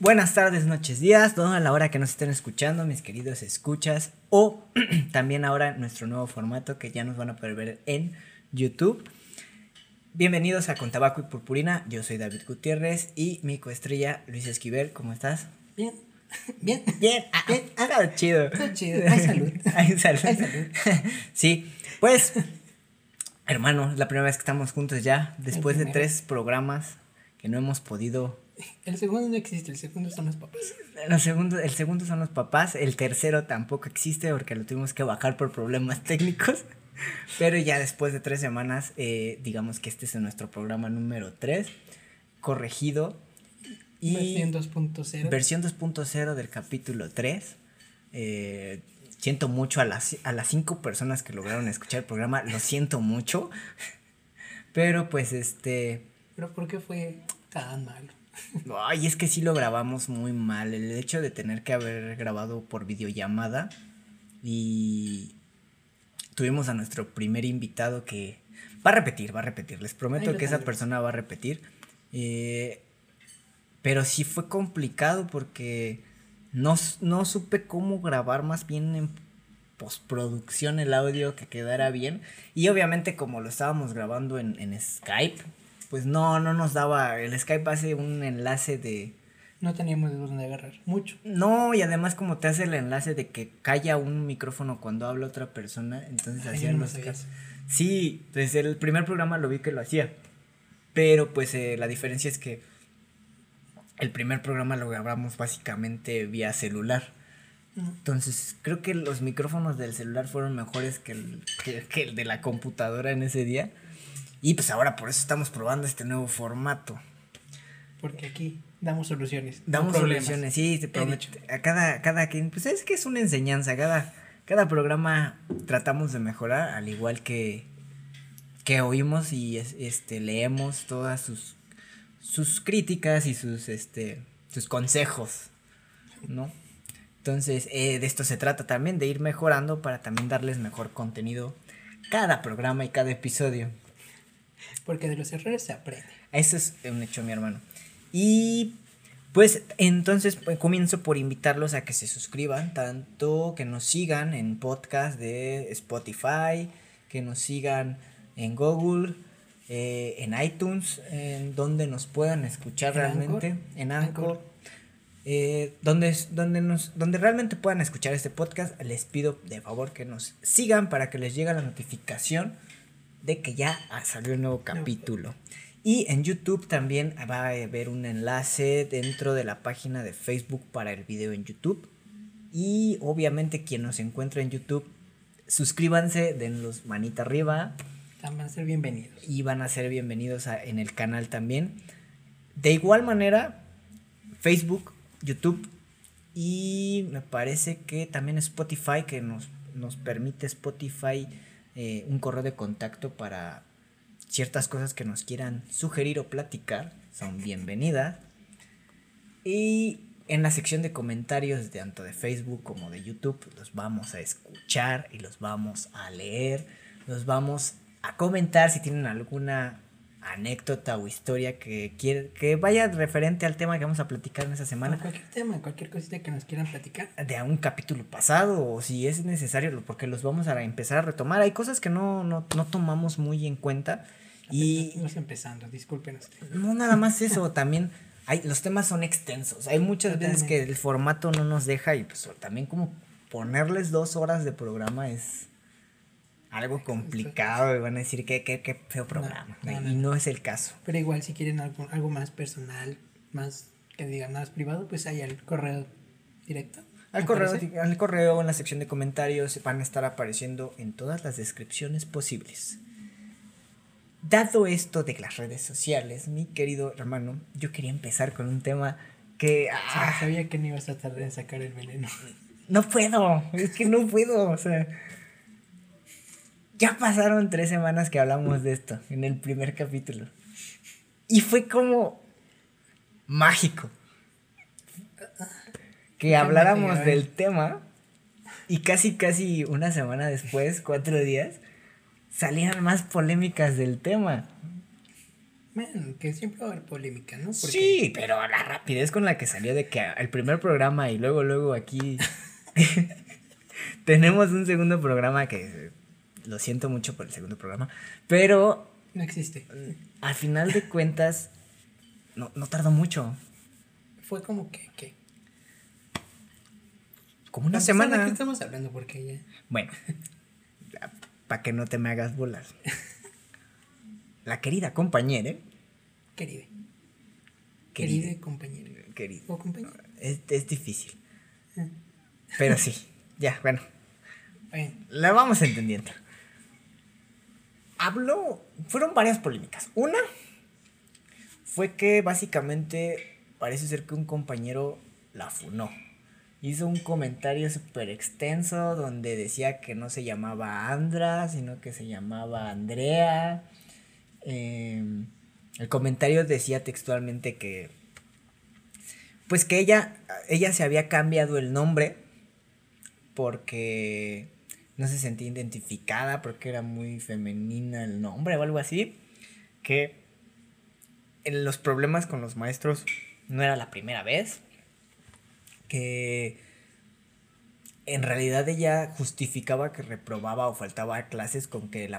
Buenas tardes, noches, días, toda la hora que nos estén escuchando, mis queridos escuchas, o también ahora nuestro nuevo formato que ya nos van a poder ver en YouTube. Bienvenidos a Con Tabaco y Purpurina, yo soy David Gutiérrez y mi coestrella Luis Esquivel, ¿cómo estás? Bien, bien, Bien, ah, Bien. ah, está chido. Está chido. Hay salud. Hay salud. Hay salud. sí, pues, hermano, es la primera vez que estamos juntos ya, después de tres programas que no hemos podido El segundo no existe, el segundo son los papás. Los segundos, el segundo son los papás, el tercero tampoco existe porque lo tuvimos que bajar por problemas técnicos. Pero ya después de tres semanas, eh, digamos que este es nuestro programa número 3, corregido. Y Versión 2.0. versión 2.0 del capítulo 3. Eh, siento mucho a las, a las cinco personas que lograron escuchar el programa, lo siento mucho. Pero pues este... Pero ¿por qué fue tan malo? Ay, es que sí lo grabamos muy mal. El hecho de tener que haber grabado por videollamada y tuvimos a nuestro primer invitado que va a repetir, va a repetir. Les prometo que esa persona va a repetir. Eh, pero sí fue complicado porque no, no supe cómo grabar más bien en postproducción el audio que quedara bien. Y obviamente como lo estábamos grabando en, en Skype, pues no, no nos daba, el Skype hace un enlace de... No teníamos de dónde agarrar. Mucho. No, y además como te hace el enlace de que calla un micrófono cuando habla otra persona, entonces hacían no los casos. Sí, desde el primer programa lo vi que lo hacía. Pero pues eh, la diferencia es que el primer programa lo grabamos básicamente vía celular. Entonces, creo que los micrófonos del celular fueron mejores que el, que, que el de la computadora en ese día. Y pues ahora por eso estamos probando este nuevo formato. Porque aquí damos soluciones. Damos soluciones, sí, te prometo. A cada, cada quien, pues es que es una enseñanza. Cada, cada programa tratamos de mejorar, al igual que, que oímos y es- este, leemos todas sus, sus críticas y sus, este, sus consejos, ¿no? Entonces, eh, de esto se trata también, de ir mejorando para también darles mejor contenido cada programa y cada episodio. Porque de los errores se aprende. Eso es un hecho, mi hermano. Y pues entonces pues, comienzo por invitarlos a que se suscriban, tanto que nos sigan en podcast de Spotify, que nos sigan en Google, eh, en iTunes, en donde nos puedan escuchar ¿En realmente, Anchor? en Anchor. Anchor. eh, donde, donde, nos, donde realmente puedan escuchar este podcast, les pido de favor que nos sigan para que les llegue la notificación de que ya salió un nuevo capítulo. Y en YouTube también va a haber un enlace dentro de la página de Facebook para el video en YouTube. Y obviamente quien nos encuentra en YouTube, suscríbanse, denlos manita arriba Van a ser bienvenidos. y van a ser bienvenidos a- en el canal también. De igual manera, Facebook, YouTube y me parece que también Spotify, que nos, nos permite Spotify eh, un correo de contacto para ciertas cosas que nos quieran sugerir o platicar, son bienvenidas. Y en la sección de comentarios tanto de Facebook como de YouTube los vamos a escuchar y los vamos a leer, los vamos a comentar si tienen alguna anécdota o historia que quiere, que vaya referente al tema que vamos a platicar en esta O semana cualquier tema, cualquier cosita que nos quieran platicar. de un capítulo pasado o si es necesario porque los vamos a empezar a retomar hay cosas que no, no, no tomamos muy en cuenta y Estamos empezando, discúlpenos. no nada más eso, también hay, los temas son extensos. Hay muchas veces que el formato no nos deja y pues también como ponerles dos horas de programa es algo complicado y van a decir que qué, qué feo programa. no, y no. es el caso. Pero igual si quieren algo, algo más personal, más que digan más privado, pues hay el correo directo. Al correo, parece. al correo, en la sección de comentarios, van a estar apareciendo en todas las descripciones posibles. Dado esto de las redes sociales, mi querido hermano, yo quería empezar con un tema que... Ah, sabía que no ibas a tardar en sacar el veneno. No puedo, es que no puedo, o sea. Ya pasaron tres semanas que hablamos de esto en el primer capítulo. Y fue como mágico. Que habláramos eh. del tema y casi, casi una semana después, cuatro días, salían más polémicas del tema. Bueno, que siempre va a haber polémica, ¿no? Porque Sí, pero la rapidez con la que salió de que el primer programa y luego, luego aquí tenemos un segundo programa que lo siento mucho por el segundo programa, pero no existe. al final de cuentas no, no tardó mucho, Fue como que, que. como una empezar, ¿De semana. qué estamos hablando? Porque ya. Bueno, para que no te me hagas bolas. La querida compañera, Querida. Querida. Querida compañera. querida, O compañera. es, es difícil, Ah, pero sí, ya, bueno, Bueno, la vamos entendiendo. Habló, fueron varias polémicas. Una fue que básicamente parece ser que un compañero la funó. Hizo un comentario súper extenso donde decía que no se llamaba Andra, sino que se llamaba Andrea. Eh, el comentario decía textualmente que, pues que ella, ella se había cambiado el nombre porque no se sentía identificada, porque era muy femenina el nombre o algo así. Que en los problemas con los maestros no era la primera vez. Que en realidad ella justificaba que reprobaba o faltaba a clases con que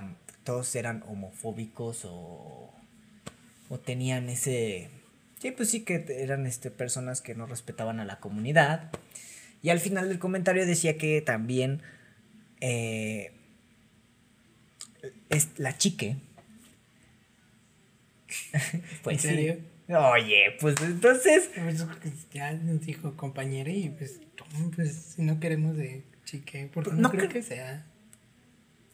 todos eran homofóbicos o, o tenían ese... Sí, pues sí que eran este, personas que no respetaban a la comunidad. Y al final del comentario decía que también eh, es la chique. pues ¿En serio? sí. Oye, pues entonces. pues, ya nos dijo compañera y pues, no, pues si no queremos de chique, porque no, No creo cre- que sea.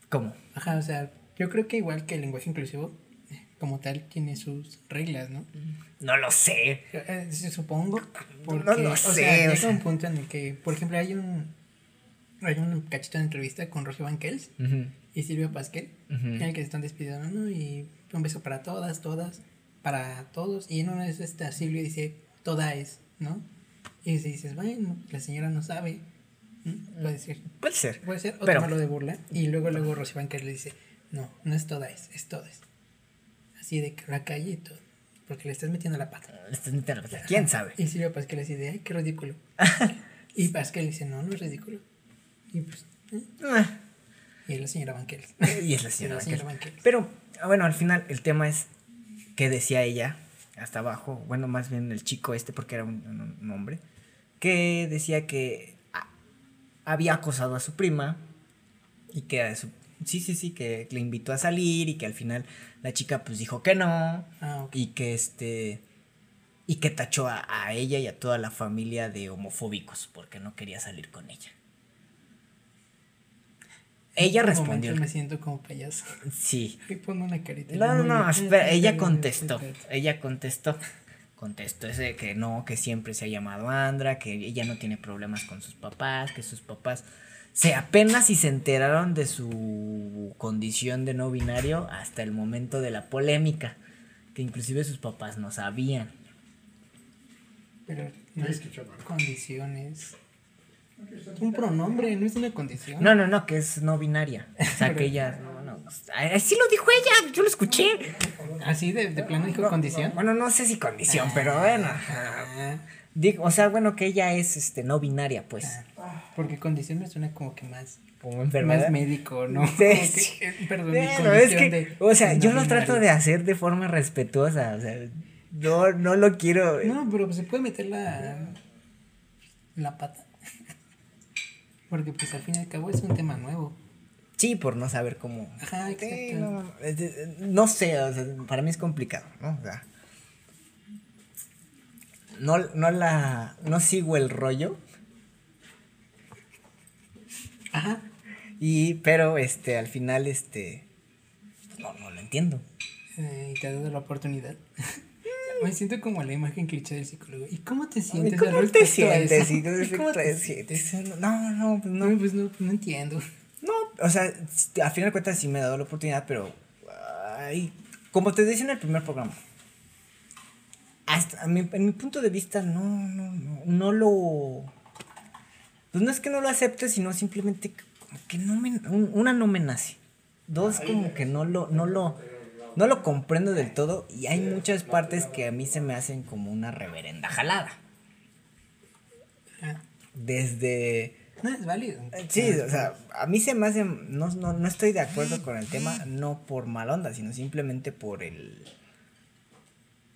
¿Cómo? Ajá, o sea, yo creo que igual que el lenguaje inclusivo, eh, como tal, tiene sus reglas, ¿no? No lo sé. Eh, supongo. Porque, No lo o sé, o llega sea. un punto en el que, por ejemplo, hay un. Hay un cachito de entrevista con Rocío Banquels Ujú, y Silvia Pasquel, ujú. en el que se están despidiendo, ¿no? Y un beso para todas, todas, para todos. Y en una vez esta Silvia dice, toda es, ¿no? Y si dices, bueno, la señora no sabe, ¿no? puede decir, Puede ser. puede ser, o Pero- tomarlo de burla. Y luego, luego Rocío Banquels le dice, no, no es toda es, es todas. Así de que la calle y todo, porque le estás metiendo la pata. Estás metiendo la pata. ¿Quién sabe? Y Silvia Pasquel así de, ay, qué ridículo. y Pasquel dice, no, no es ridículo. Y pues, ¿eh? Ah, y es la señora Banquels. y es la señora señora Banquels. Pero, bueno, al final el tema es que decía ella, hasta abajo, bueno, más bien el chico este, porque era un, hombre, que decía que había acosado a su prima y que a su- sí, sí, sí, que le invitó a salir y que al final la chica pues dijo que no Ah, y que este y que tachó a, a ella y a toda la familia de homofóbicos porque no quería salir con ella. Ella respondió. momento Me siento como payaso. Sí. Y pongo una carita. No, no, no, espera, ella contestó. Ella contestó. Contestó ese que no, que siempre se ha llamado Andra, que ella no tiene problemas con sus papás, que sus papás se apenas si se enteraron de su condición de no binario hasta el momento de la polémica, que inclusive sus papás no sabían. Pero no es condiciones. Un pronombre, no es una condición. No, no, no, que es no binaria. O sea, que ella. No, no. Así lo dijo ella, yo lo escuché. Así de, de plano dijo condición. Bueno, no sé si condición, pero bueno. Ah, Digo, o sea, bueno, que ella es este no binaria, pues. porque condición me suena como que más, Como enfermedad. más médico, ¿no? Sí, que, eh, perdón, Bueno, es que, de- o sea, yo no lo trato de hacer de forma respetuosa, o sea, no, no lo quiero. No, pero se puede meter la, la pata. Porque pues al fin y al cabo es un tema nuevo. Sí, por no saber cómo. Ajá, Sí, no, no sé, o sea, para mí es complicado, ¿no? O sea, no, no la, no sigo el rollo, Ajá. y, pero, este, al final, este, no, no lo entiendo. Eh, y te ha dado la oportunidad. Me siento como la imagen cliché del psicólogo. ¿Y cómo te sientes? ¿Cómo al te sientes? ¿Y cómo ¿Y cómo te te sientes? No, no, pues no. No, pues no, no entiendo. No, o sea, a final de cuentas sí me ha dado la oportunidad, pero. ay, como te decía en el primer programa. Hasta, a mi- en mi punto de vista, no, no, no, no lo. Pues no es que no lo acepte, sino simplemente que como que no me. un- Una, no me nace. Dos, como que no lo. No lo no lo comprendo del todo y hay muchas partes que a mí se me hacen como una reverenda jalada. Ah, Desde... No es válido. Sí, o sea, a mí se me hace... No, no, no estoy de acuerdo con el tema, no por mal onda, sino simplemente por el...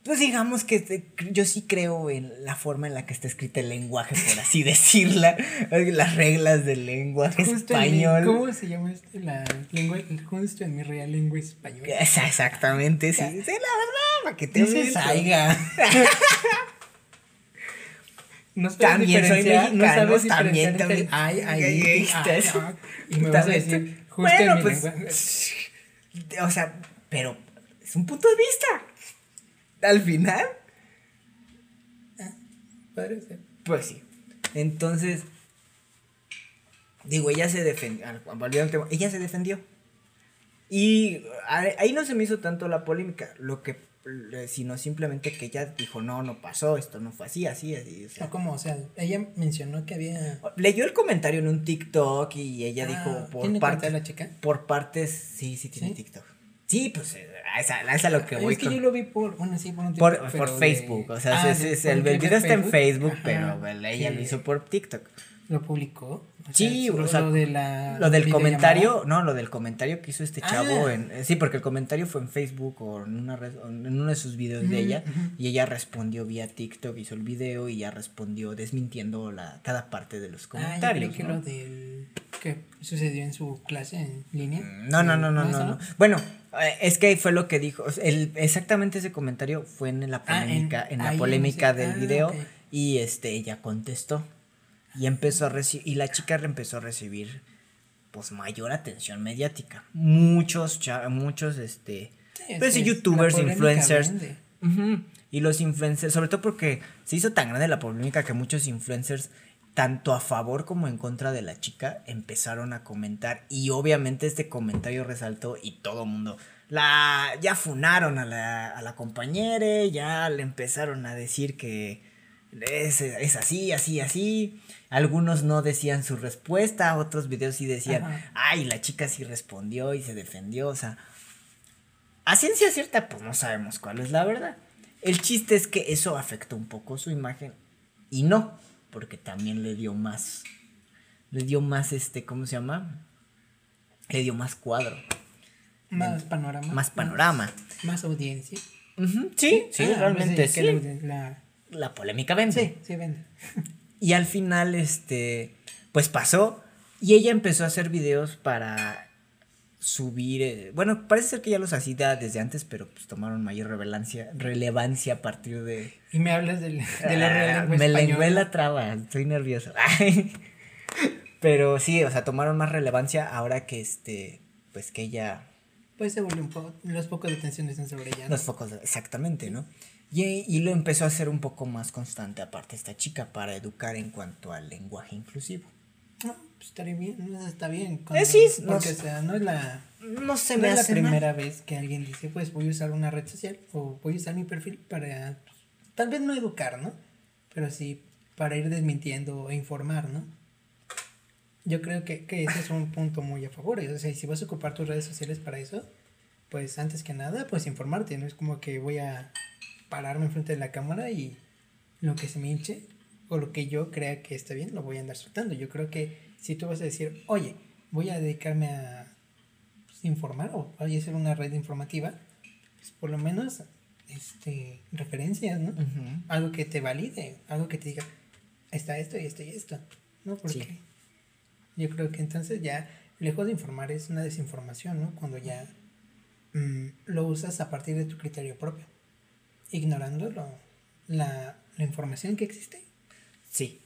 Pues digamos que te- yo sí creo en la forma en la que está escrito el lenguaje, por así decirla, las reglas del lenguaje Justo en mi- español. ¿Cómo se llama este? La lengua, justo en mi real lengua española. Exactamente, sí, sí, la verdad, para que te. Saiga. No También soy no mexicano, sabes también, también. Ay, ay, ay, Y me vas a decir, justo bueno, en mi pues, lengua. O sea, pero es un punto de vista. Al final, Podría ser. pues sí. Entonces, digo, ella se defendió. Ella se defendió. Y ahí no se me hizo tanto la polémica, lo que, sino simplemente que ella dijo, no, no pasó, esto no fue así, así, así. O sea, No, como, o sea, ella mencionó que había. leyó el comentario en un TikTok y ella Ah, dijo por ¿tiene partes. la chica? Por partes, sí, sí tiene ¿Sí? TikTok. Sí, pues esa, esa lo que Es voy que con- yo lo vi por, bueno, sí, por un por, TikTok, por pero de- Facebook. O sea, Ah, sí, sí, el, video está en Facebook. Ajá, pero el- ella que lo hizo por TikTok. Lo publicó. o Sí, sea, o lo- sea, lo de la. Lo del comentario, no, lo del comentario que hizo este chavo Ah. en, eh, sí, porque el comentario fue en Facebook o en una red, o en uno de sus videos de ella y ella respondió vía TikTok, hizo el video y ya respondió desmintiendo la cada parte de los Ah, yo comentarios. que ¿no? lo del. que sucedió en su clase en línea. No, no, no, no, ¿eso no, no. Bueno, eh, es que fue lo que dijo. el, exactamente ese comentario fue en la Ah, en- polémica, en, la polémica del ah, video. Y este, ella contestó. Y empezó a recibir. Y la chica empezó a recibir pues mayor atención mediática. Muchos, muchos, este. Sí, pues, es youtubers, influencers. Y los influencers, sobre todo porque se hizo tan grande la polémica que muchos influencers, tanto a favor como en contra de la chica, empezaron a comentar. Y obviamente este comentario resaltó y todo el mundo. La, ya funaron a la, a la compañera, ya le empezaron a decir que es, es así, así, así. Algunos no decían su respuesta, otros videos sí decían, Ajá. ay, la chica sí respondió y se defendió, o sea, a ciencia cierta, pues no sabemos cuál es la verdad. El chiste es que eso afectó un poco su imagen. Y no, porque también le dio más. Le dio más, este, ¿cómo se llama? Le dio más cuadro, Más panorama. más panorama. Más audiencia. Sí, sí, Ah, realmente pues sí. que la- la- polémica vende. sí, sí vende. Y al final, este, pues pasó. Y ella empezó a hacer videos para subir. eh, bueno, parece ser que ya los hacía desde antes, pero pues tomaron mayor relevancia, relevancia a partir de. Y me hablas del- de la Ah, Me la traba, estoy nervioso. Pero sí, o sea, tomaron más relevancia ahora que este, pues que ella, Pues se volvió un poco, los focos de atención están sobre ella. ¿no? los focos, exactamente, ¿no? Y, y lo empezó a hacer un poco más constante aparte esta chica para educar en cuanto al lenguaje inclusivo. No, pues estaría bien, no, está bien. Eh, sí, no porque, sé. o sea, no es la, No se no me es la mal. primera vez que alguien dice, pues voy a usar una red social o voy a usar mi perfil para, tal vez no educar, ¿no? Pero sí para ir desmintiendo e informar, ¿no? Yo creo que, que ese es un punto muy a favor. O sea, si vas a ocupar tus redes sociales para eso, pues antes que nada, pues informarte. No es como que voy a pararme enfrente de la cámara y lo que se me hinche o lo que yo crea que está bien, lo voy a andar soltando. Yo creo que si tú vas a decir, oye, voy a dedicarme a pues, informar o voy a hacer una red informativa, pues por lo menos este, referencias, ¿no? Algo que te valide, algo que te diga, está esto y esto y esto, ¿no? Porque Sí. yo creo que entonces ya, lejos de informar, es una desinformación, ¿no? Cuando ya mm, lo usas a partir de tu criterio propio, ignorando lo- la, la información que existe. Sí.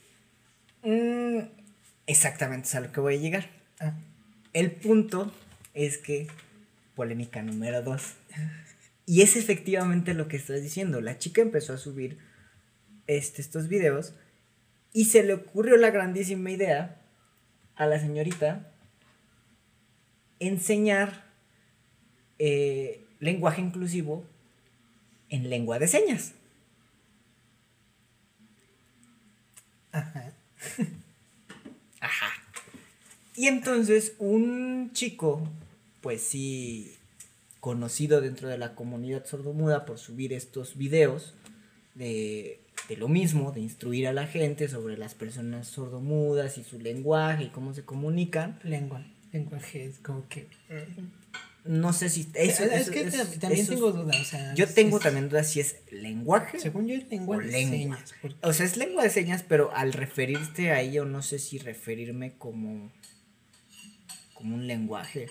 Mm, exactamente es a lo que voy a llegar. Ah, El punto es que, polémica número dos. Y es efectivamente lo que estás diciendo. La chica empezó a subir este, estos videos y se le ocurrió la grandísima idea a la señorita enseñar eh, lenguaje inclusivo en lengua de señas. ajá. Ajá. Y entonces un chico, pues sí, conocido dentro de la comunidad sordomuda por subir estos videos de, de lo mismo, de instruir a la gente sobre las personas sordomudas y su lenguaje y cómo se comunican. Lengua, lenguaje es como que... No sé si... Eso, es eso- que eso- también tengo dudas, o sea... Yo tengo es- también dudas si es lenguaje. Según yo es lengua o de lengua. señas. porque- O sea, es lengua de señas, pero al referirte a ello, no sé si referirme como. como un lenguaje.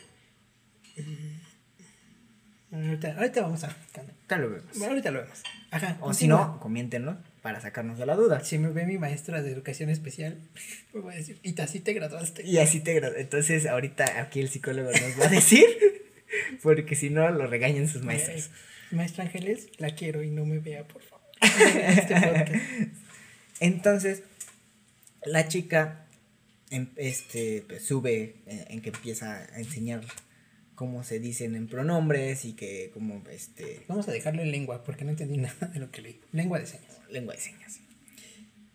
Ahorita, ahorita vamos a... Ahorita lo vemos. Bueno, ahorita lo vemos. Ajá. O si no, comiéntenlo para sacarnos de la duda. Si me ve mi maestra de educación especial, me va a decir, y así te graduaste. Y así te gra- Entonces, ahorita aquí el psicólogo nos va a decir. Porque si no, lo regañan sus maestros. Maestra Ángeles, la quiero y no me vea, por favor. Este. Entonces, la chica em- este, pues, sube en, en que empieza a enseñar cómo se dicen en pronombres y que como este Vamos a dejarlo en lengua porque no entendí nada de lo que leí. Lengua de señas. lengua de señas.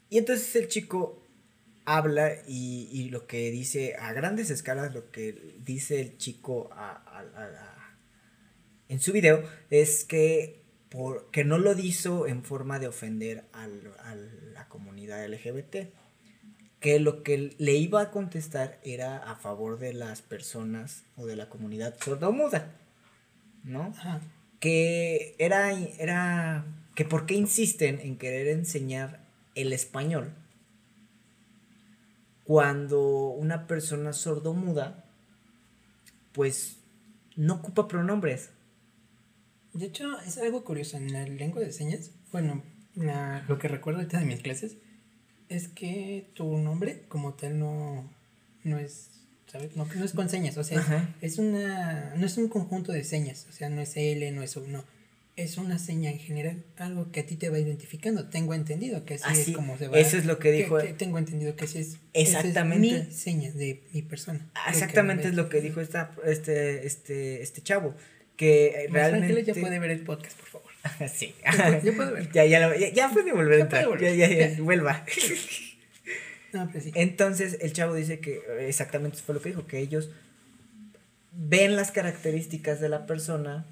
Y entonces el chico habla y, y lo que dice a grandes escalas, lo que dice el chico a- a- a- en su video es que, por, que no lo hizo en forma de ofender al- a la comunidad LGBT. Que lo que le iba a contestar era a favor de las personas o de la comunidad sordomuda. ¿No? Ajá. que era, era que por qué insisten en querer enseñar el español cuando una persona sordomuda pues no ocupa pronombres. De hecho, es algo curioso. En la lengua de señas, bueno, la- lo que recuerdo ahorita de mis clases es que tu nombre como tal no, no es, ¿sabes? No, no es con señas, o sea, Ajá. es una, no es un conjunto de señas, o sea, no es L, no es U, no. Es una seña en general, algo que a ti te va identificando. Tengo entendido que así, Así, es como se va. eso es lo que dijo- tengo entendido que así es. esa Exactamente. Es mi seña de mi persona. Ah, Exactamente es lo que dijo esta, este, este, este chavo. Que eh, Realmente ya puede ver el podcast, por favor. sí. Ya ya puede ver. ya, ya, lo- ya- ya puede volver a entrar. Ya, volver. ya, ya, vuelva. No, pero sí. Entonces el chavo dice que exactamente eso fue lo que dijo, que ellos ven las características de la persona,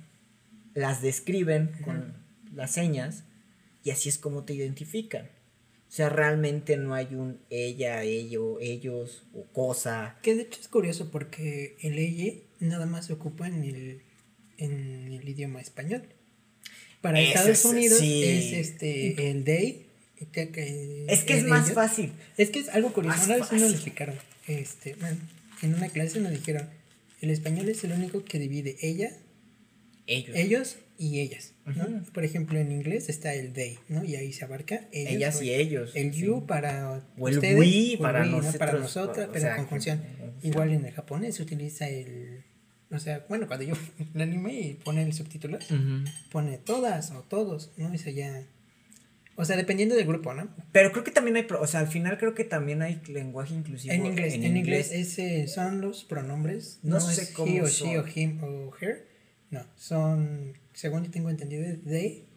las describen con las señas y así es como te identifican. O sea, realmente no hay un ella, ello, ellos o cosa. Que de hecho es curioso porque el ella nada más se ocupa en el, en el idioma español. Para Ese Estados es- Unidos sí. es este el they. que- que- Es que es más fácil. Es que es algo curioso. Más Una vez nos explicaron. Este, bueno, en una clase nos dijeron, el español es el único que divide ella, Ellos. ellos y ellas. ¿no? Por ejemplo, en inglés está el they, ¿no? Y ahí se abarca ellos. Ellas y ellos. El sí. you para O el ustedes, we para we, ¿no? nosotros, para nosotras, o pero sea, conjunción. Igual en el japonés se utiliza el. O sea, bueno, cuando yo el anime y pone el subtítulo, pone todas o todos, ¿no? Eso ya. O sea, dependiendo del grupo, ¿no? Pero creo que también hay, o sea, al final creo que también hay lenguaje inclusivo. En inglés, en, inglés, ese son los pronombres. No No, sé es cómo he o she o him o her. No, son, según yo tengo entendido, es they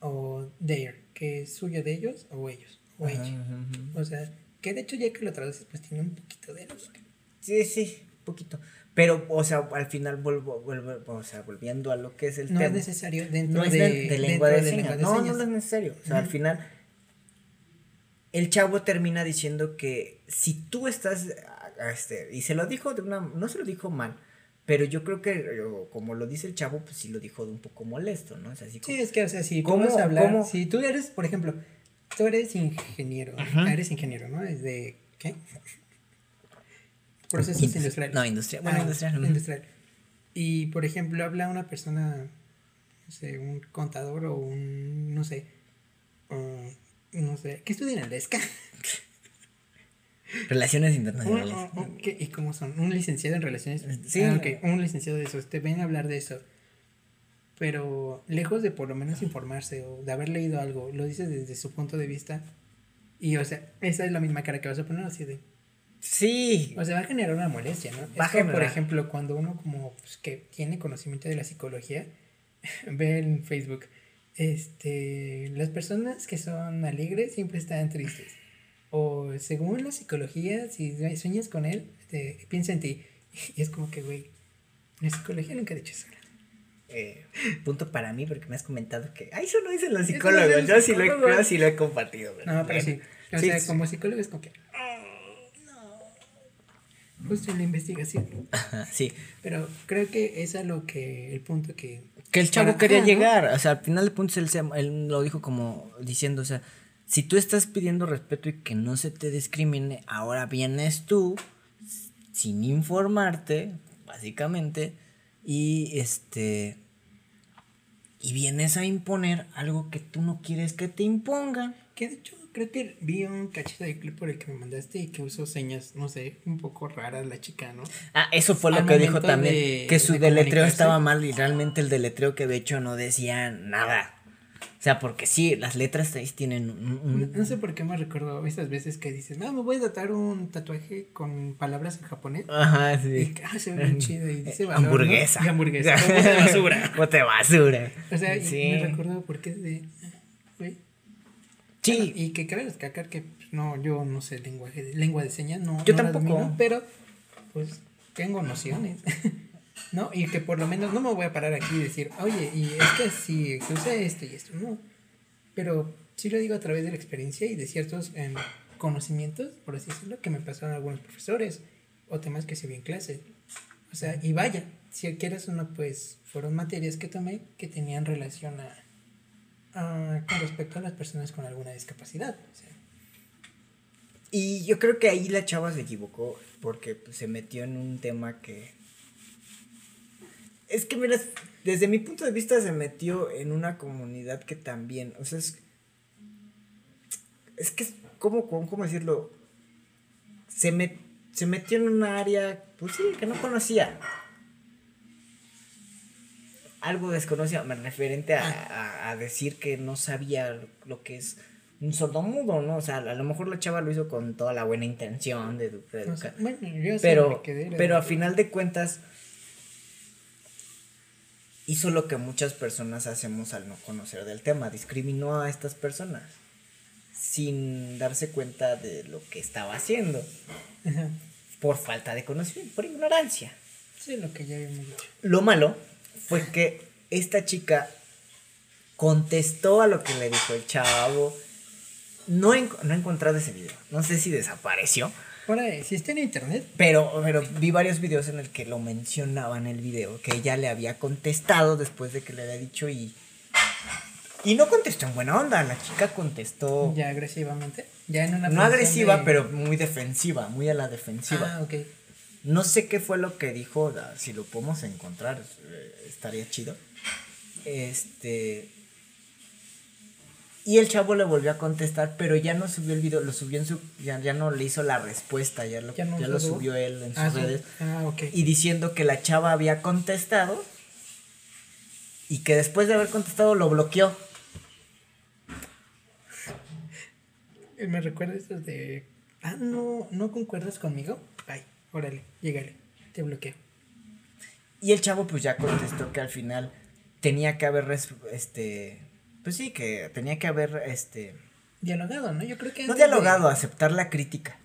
o their, que es suyo de ellos o ellos. O Ajá, ella. ajá, ajá. O sea, que de hecho ya que lo traduces, pues tiene un poquito de lógica. Sí, sí, poquito. Pero, o sea, al final vuelvo, vuelvo, o sea, volviendo a lo que es el No es tema. necesario dentro no es de, de, de lengua de señas. lengua de no, no, señas. no es necesario. O sea, al final, el chavo termina diciendo que si tú estás, este, y se lo dijo de una, no se lo dijo mal, pero yo creo que, o como lo dice el chavo, pues sí lo dijo de un poco molesto, ¿no? Es así como, Sí, es que, o sea, si tú ¿Cómo- a hablar, cómo? si tú eres, por ejemplo, tú eres ingeniero, Ajá. eres ingeniero, ¿no? Es de, ¿qué? Procesos Industri- industriales. no, industrial, bueno, Ah, industrial, industrial. Y, por ejemplo, habla una persona, no sé, un contador o un, no sé, no sé, ¿qué estudia en el DESCA? relaciones internacionales. o- o- ¿qué- ¿Y cómo son? Un licenciado en relaciones. Sí. Ah, ok, un licenciado de eso. Te ven a hablar de eso. Pero lejos de por lo menos informarse o de haber leído algo, lo dices desde su punto de vista. Y, o sea, esa es la misma cara que vas a poner así de. Sí, O sea, va a generar una molestia, ¿no? Va por ejemplo, cuando uno, como pues, que tiene conocimiento de la psicología, ve en Facebook, este, las personas que son alegres siempre están tristes. O según la psicología, si sueñas con él, te, piensa en ti. Y es como que, güey, la psicología nunca ha dicho eso. Eh, punto para mí porque me has comentado que, ay, eso no dicen los psicólogos, yo sí, lo he, yo sí lo he compartido. No, pero sí. O sea, como psicólogo es como que, justo en la investigación. sí. Pero creo que es a lo que, el punto que... Que el chavo quería llegar, o sea, al final de puntos él, él lo dijo como diciendo, o sea, si tú estás pidiendo respeto y que no se te discrimine, ahora vienes tú sin informarte, básicamente, y este y vienes a imponer algo que tú no quieres que te impongan. Que de hecho creo que vi un cachito de clip por el que me mandaste y que usó señas, no sé, un poco raras la chica, ¿no? Ah, eso fue lo que dijo también, que su deletreo estaba mal y realmente el deletreo que de hecho no decía nada. O sea, porque sí, las letras ahí tienen un, No, sé por qué me recuerdo esas veces que dices, no, me voy a datar un tatuaje con palabras en japonés. Ajá, sí. Y, ah, se ve bien chido y dice valor, Hamburguesa. Y hamburguesa. bote basura. bote basura. O sea, sí. me recuerdo porque es de, Sí. y que cabe destacar que pues, no, yo no sé lenguaje, lengua de señas, no. Yo tampoco. pero, pues, tengo nociones. ¿No? Y que por lo menos no me voy a parar aquí y decir, oye, y es que si se usa esto y esto, no. Pero sí lo digo a través de la experiencia y de ciertos em, conocimientos, por así decirlo, que me pasaron algunos profesores o temas que se vi en clase. O sea, y vaya, si quieres uno, pues fueron materias que tomé que tenían relación a con respecto a las personas con alguna discapacidad. Y yo creo que ahí la chava se equivocó porque pues, se metió en un tema que... Es que, mira, desde mi punto de vista se metió en una comunidad que también, o sea, es, es que, ¿cómo, cómo, decirlo? Se, me, se metió en una área, pues sí, que no conocía algo desconocido, me referente a, a, decir que no sabía lo que es un sordomudo, ¿no? O sea, a lo mejor la chava lo hizo con toda la buena intención de, educar. pero, pero a final de cuentas hizo lo que muchas personas hacemos al no conocer del tema, discriminó a estas personas sin darse cuenta de lo que estaba haciendo. Por falta de conocimiento, por ignorancia. Sí, lo que ya habíamos dicho. Lo malo fue que esta chica contestó a lo que le dijo el chavo. No he, no he encontrado ese video. No sé si desapareció. Por ahí, si está en internet. Pero, pero vi varios videos en el que lo mencionaba en el video. Que ella le había contestado después de que le había dicho y. Y no contestó en buena onda. La chica contestó. Ya agresivamente. Ya en una No agresiva, pero muy defensiva. Muy a la defensiva. Ah, ok. No sé qué fue lo que dijo, si lo podemos encontrar, eh, estaría chido. Este. Y el chavo le volvió a contestar, pero ya no subió el video, lo subió en su. Ya, ya no le hizo la respuesta, ya lo, ya, lo subió él en sus ah, redes. Ah, okay. Y diciendo que la chava había contestado y que después de haber contestado lo bloqueó. Me recuerda esto de. Ah, no, no concuerdas conmigo. Ay órale, llégale, te bloqueo. Y el chavo pues ya contestó que al final tenía que haber, este, pues sí, que tenía que haber, este... Dialogado, ¿no? Yo creo que... No dialogado, aceptar la crítica.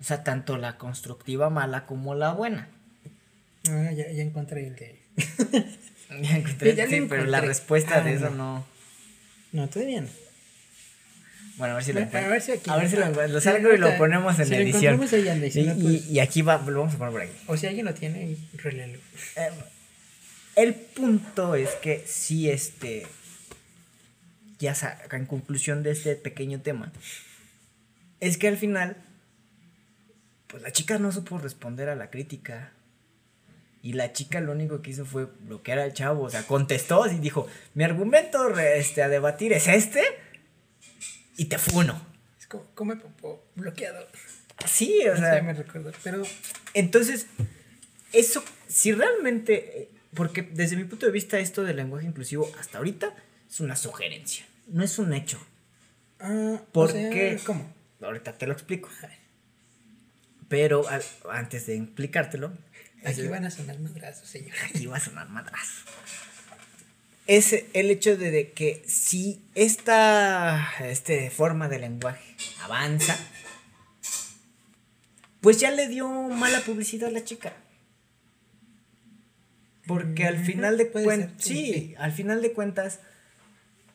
O sea, tanto la constructiva mala como la buena. Ah, ya, ya encontré el de... ya encontré, sí, pero la respuesta de ah, eso no... No, todavía no. Bueno, a ver si lo encuentro. A ver si aquí. A ver si lo encuentro. Lo salgo y lo ponemos en edición. y, y, aquí va, lo vamos a poner por aquí. O si alguien lo tiene, relelo. Eh, el punto es que si este. Ya saca, en conclusión de este pequeño tema. Es que al final. Pues la chica no supo responder a la crítica. Y la chica lo único que hizo fue bloquear al chavo. O sea, contestó y dijo: Mi argumento este, a debatir es este y te funo. Es como come popó bloqueado. Sí, o sea. me recuerdo, pero. Entonces, eso, si realmente. Eh, porque desde mi punto de vista, esto del lenguaje inclusivo hasta ahorita es una sugerencia, no es un hecho. Ah, porque. ¿Cómo? Ahorita te lo explico. Pero antes de explicártelo. Aquí van a sonar madrazos, señor. Aquí va a sonar madrazos es el hecho de, que si esta este, forma de lenguaje avanza, pues ya le dio mala publicidad a la chica. Porque al final de cuentas, sí, al final de cuentas,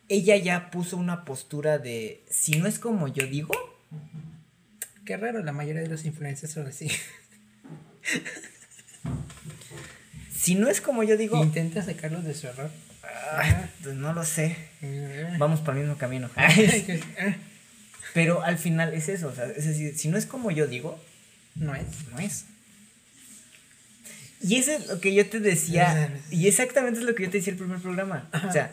ella ya puso una postura de, si no es como yo digo. Qué raro, la mayoría de los influencers son así. si no es como yo digo. Intenta sacarlos de su error. pues no lo sé. Vamos por el mismo camino. Pero al final es eso, o sea, es decir, si no es como yo digo, no es. No es. Y eso es lo que yo te decía, y exactamente es lo que yo te decía el primer programa. O sea,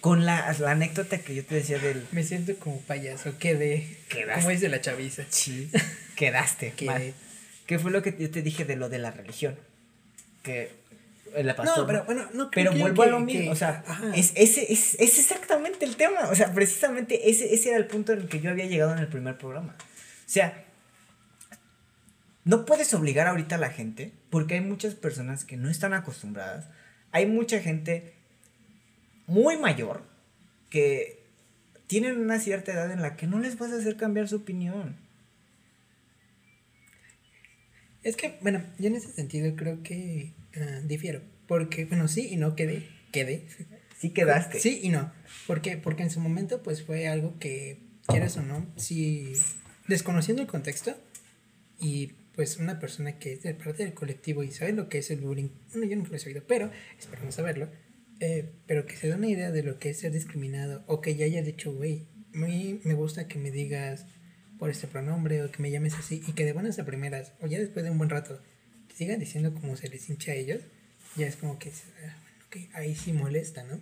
con la, anécdota que yo te decía del... Me siento como payaso, quedé. Quedaste. Como es de la chaviza. Sí, quedaste. Quedé. ¿Qué fue lo que yo te dije de lo de la religión? Que la pasó. No, pero bueno, no Pero vuelvo a lo mismo, o sea, es, ese, es, es, exactamente el tema, o sea, precisamente ese, ese era el punto en el que yo había llegado en el primer programa. O sea, no puedes obligar ahorita a la gente, porque hay muchas personas que no están acostumbradas. Hay mucha gente muy mayor que tienen una cierta edad en la que no les vas a hacer cambiar su opinión. Es que, bueno, yo en ese sentido creo que uh, difiero. Porque, bueno, sí y no quedé. Quedé. Sí quedaste. Sí y no. ¿Por qué? Porque en su momento, pues fue algo que, quieras o no, si desconociendo el contexto y pues una persona que es de parte del colectivo y sabe lo que es el bullying, bueno, yo nunca lo he sabido, pero espero no saberlo, eh, pero que se da una idea de lo que es ser discriminado o que ya haya dicho, güey, me gusta que me digas por este pronombre o que me llames así y que de buenas a primeras o ya después de un buen rato sigan diciendo como se les hincha a ellos, ya es como que, ah, ahí sí molesta, ¿no?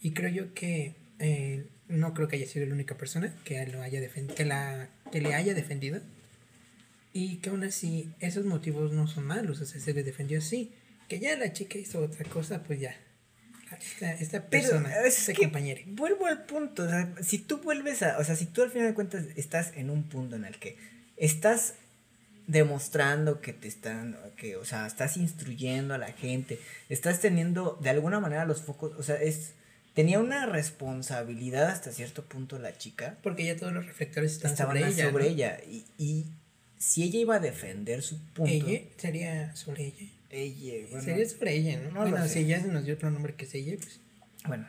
Y creo yo que eh, no creo que haya sido la única persona que, lo haya que, la, que le haya defendido y que aún así, esos motivos no son malos, o sea, se le defendió así. Que ya la chica hizo otra cosa, pues ya. Esta, esta persona, ese compañero. Vuelvo al punto, o sea, si tú vuelves a, o sea, si tú al final de cuentas estás en un punto en el que estás demostrando que te están, que, o sea, estás instruyendo a la gente, estás teniendo de alguna manera los focos, o sea, es, tenía una responsabilidad hasta cierto punto la chica. Porque ya todos los reflectores estaban sobre ella. Sobre ella y, y si ella iba a defender su punto. ¿Ella? Sería sobre ella. Ella, bueno. Sería sobre ella, ¿no? bueno, si ella nos dio otro nombre que es ella, pues. Bueno.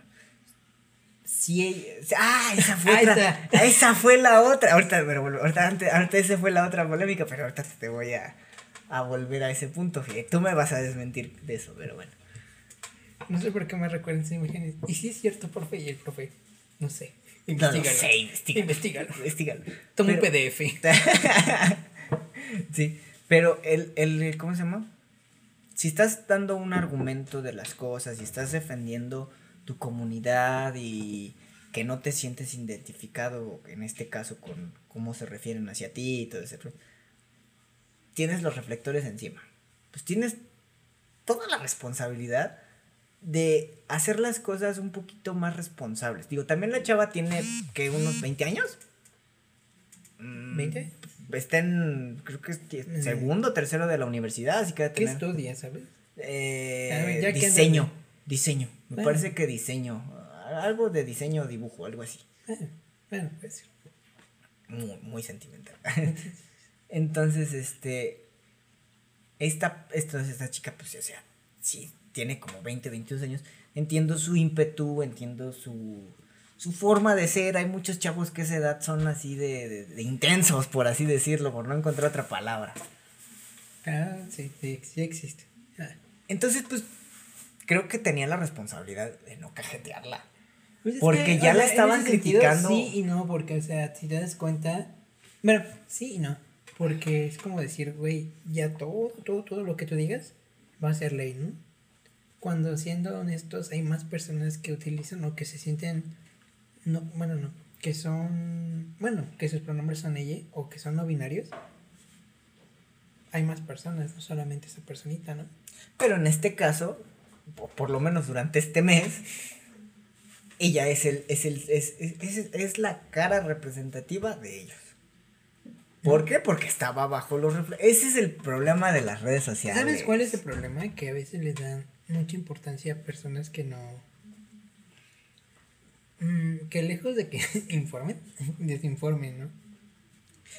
Si ella. ¡Ah! Esa fue otra. esa fue la otra. Ahorita, pero ahorita, antes, antes esa fue la otra polémica, pero ahorita te voy a, a volver a ese punto. Fíjate. Tú me vas a desmentir de eso, pero bueno. No sé por qué me recuerdan esa imagen. Y si es cierto, profe, y el profe. No sé. Investígalo. No, sé, investigalo. Investígalo. Toma un PDF. sí, pero el, el, ¿cómo se llama? Si estás dando un argumento de las cosas y estás defendiendo tu comunidad y que no te sientes identificado, en este caso, con cómo se refieren hacia ti y todo eso, tienes los reflectores encima. Pues tienes toda la responsabilidad de hacer las cosas un poquito más responsables. Digo, también la chava tiene que unos 20 años. ¿20? Está en, creo que es segundo, tercero de la universidad, así que... ¿Qué estudia, sabes? Eh, diseño, diseño, me parece que diseño, algo de diseño, dibujo, algo así. bueno, pues. Muy, muy sentimental. Entonces, este, esta, esta, esta chica, pues, o sea, sí, tiene como 20, 22 años, entiendo su ímpetu, entiendo su su forma de ser. Hay muchos chavos que a esa edad son así de, de, intensos, por así decirlo, por no encontrar otra palabra. Ah, sí, sí, existe. Ah. Entonces, pues, creo que tenía la responsabilidad de no cajetearla. Pues porque ya la estaban criticando. sí y no, porque, o sea, si te das cuenta. Bueno, sí y no. Porque es como decir, güey, ya todo, todo, todo lo que tú digas va a ser ley, ¿no? Cuando siendo honestos, hay más personas que utilizan o que se sienten no, bueno, no, que son, bueno, que sus pronombres son ella o que son no binarios, hay más personas, no solamente esa personita, ¿no? Pero en este caso, por, lo menos durante este mes, ella es el, es el, es, es, es la cara representativa de ellos. ¿Por qué? Porque estaba bajo los reflejos. Ese es el problema de las redes sociales. ¿Sabes cuál es el problema? Que a veces les dan mucha importancia a personas que no que lejos de que informen, desinformen, ¿no?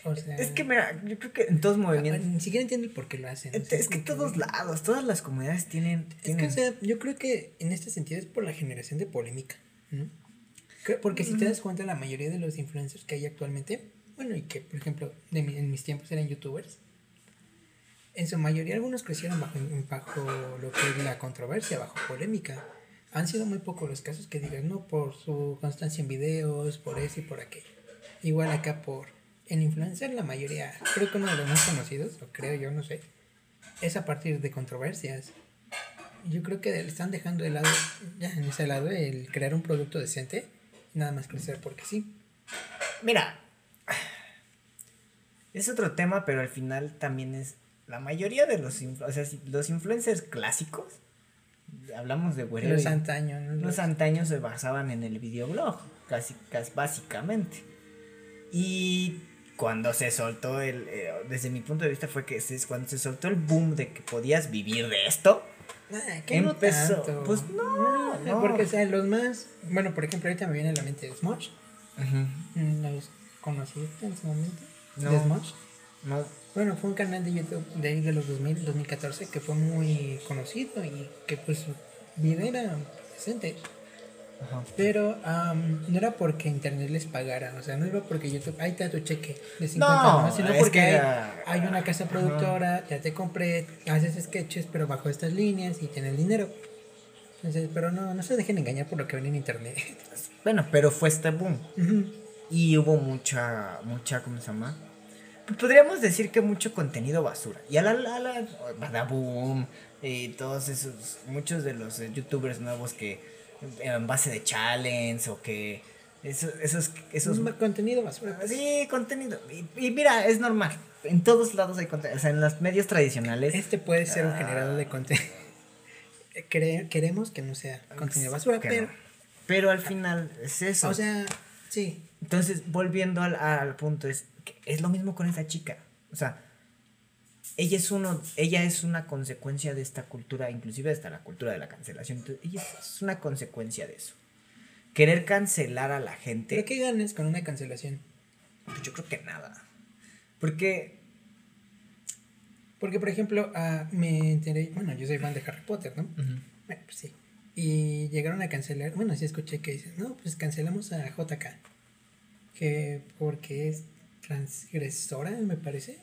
O sea, Es que mira, yo creo que en todos ah, movimientos. ni siquiera entiendo por qué lo hacen. Es, que como todos lados, todas las comunidades tienen. Es que, o sea, yo creo que en este sentido es por la generación de polémica, ¿no? Que- Porque si te das cuenta, la mayoría de los influencers que hay actualmente, bueno, y que, por ejemplo, de mi- en mis tiempos eran youtubers, en su mayoría algunos crecieron bajo, bajo lo que es la controversia, bajo polémica. Han sido muy pocos los casos que digas, no, por su constancia en videos, por eso y por aquello. Igual acá por el influencer, la mayoría, creo que uno de los más conocidos, o creo yo, no sé, es a partir de controversias. Yo creo que le están dejando de lado, ya en ese lado, el crear un producto decente, nada más crecer porque sí. Mira, es otro tema, pero al final también es la mayoría de los, o sea, los influencers clásicos, hablamos de Guerrero, Los antaños, ¿no? los antaños se basaban en el videoblog, casi, casi básicamente. Y cuando se soltó el, eh, desde mi punto de vista fue que es cuando se soltó el boom de que podías vivir de esto, Ah, no empezó- tanto. pues no, no. Porque, o sea, los más, bueno, por ejemplo, ahorita me viene a la mente Smosh. Mm, ¿Los conociste en su momento? No. ¿De Smosh? no, Bueno, fue un canal de YouTube de ahí de los 2000, 2014 que fue muy conocido y que pues video era decente. ajá. Pero am, no era porque internet les pagara, o sea, no era porque YouTube, ahí está tu cheque de 50 No, ¿no? sino porque que hay, una casa productora, ya te compré, haces sketches, pero bajo estas líneas y tienes dinero. Entonces, pero no, no se dejen engañar por lo que ven en internet. Bueno, pero fue este boom. Y hubo mucha, mucha, ¿cómo se llama? Podríamos decir que mucho contenido basura. Y a la, la, la Badaboom y todos esos, muchos de los eh, youtubers nuevos que eh, en base de challenge o que esos, esos, esos Es contenido basura. pues. sí, contenido. Y, y mira, es normal. En todos lados hay contenido. O sea, en los medios tradicionales. Este puede ser un Ah. generador de contenido. queremos que no sea contenido basura, pero, no. Pero al final es eso. o sea, sí, Entonces, volviendo al, al punto, es, es lo mismo con esa chica. O sea, ella es uno, ella es una consecuencia de esta cultura, inclusive hasta la cultura de la cancelación. Entonces, ella es, una consecuencia de eso. Querer cancelar a la gente, ¿pero qué ganas con una cancelación? pues yo creo que nada. Porque, Porque, por ejemplo, ah, me enteré, bueno, yo soy fan de Harry Potter, ¿no? Bueno, pues sí. Y llegaron a cancelar, bueno, sí escuché que dicen, no, pues cancelamos a JK. Que porque es transgresora, me parece.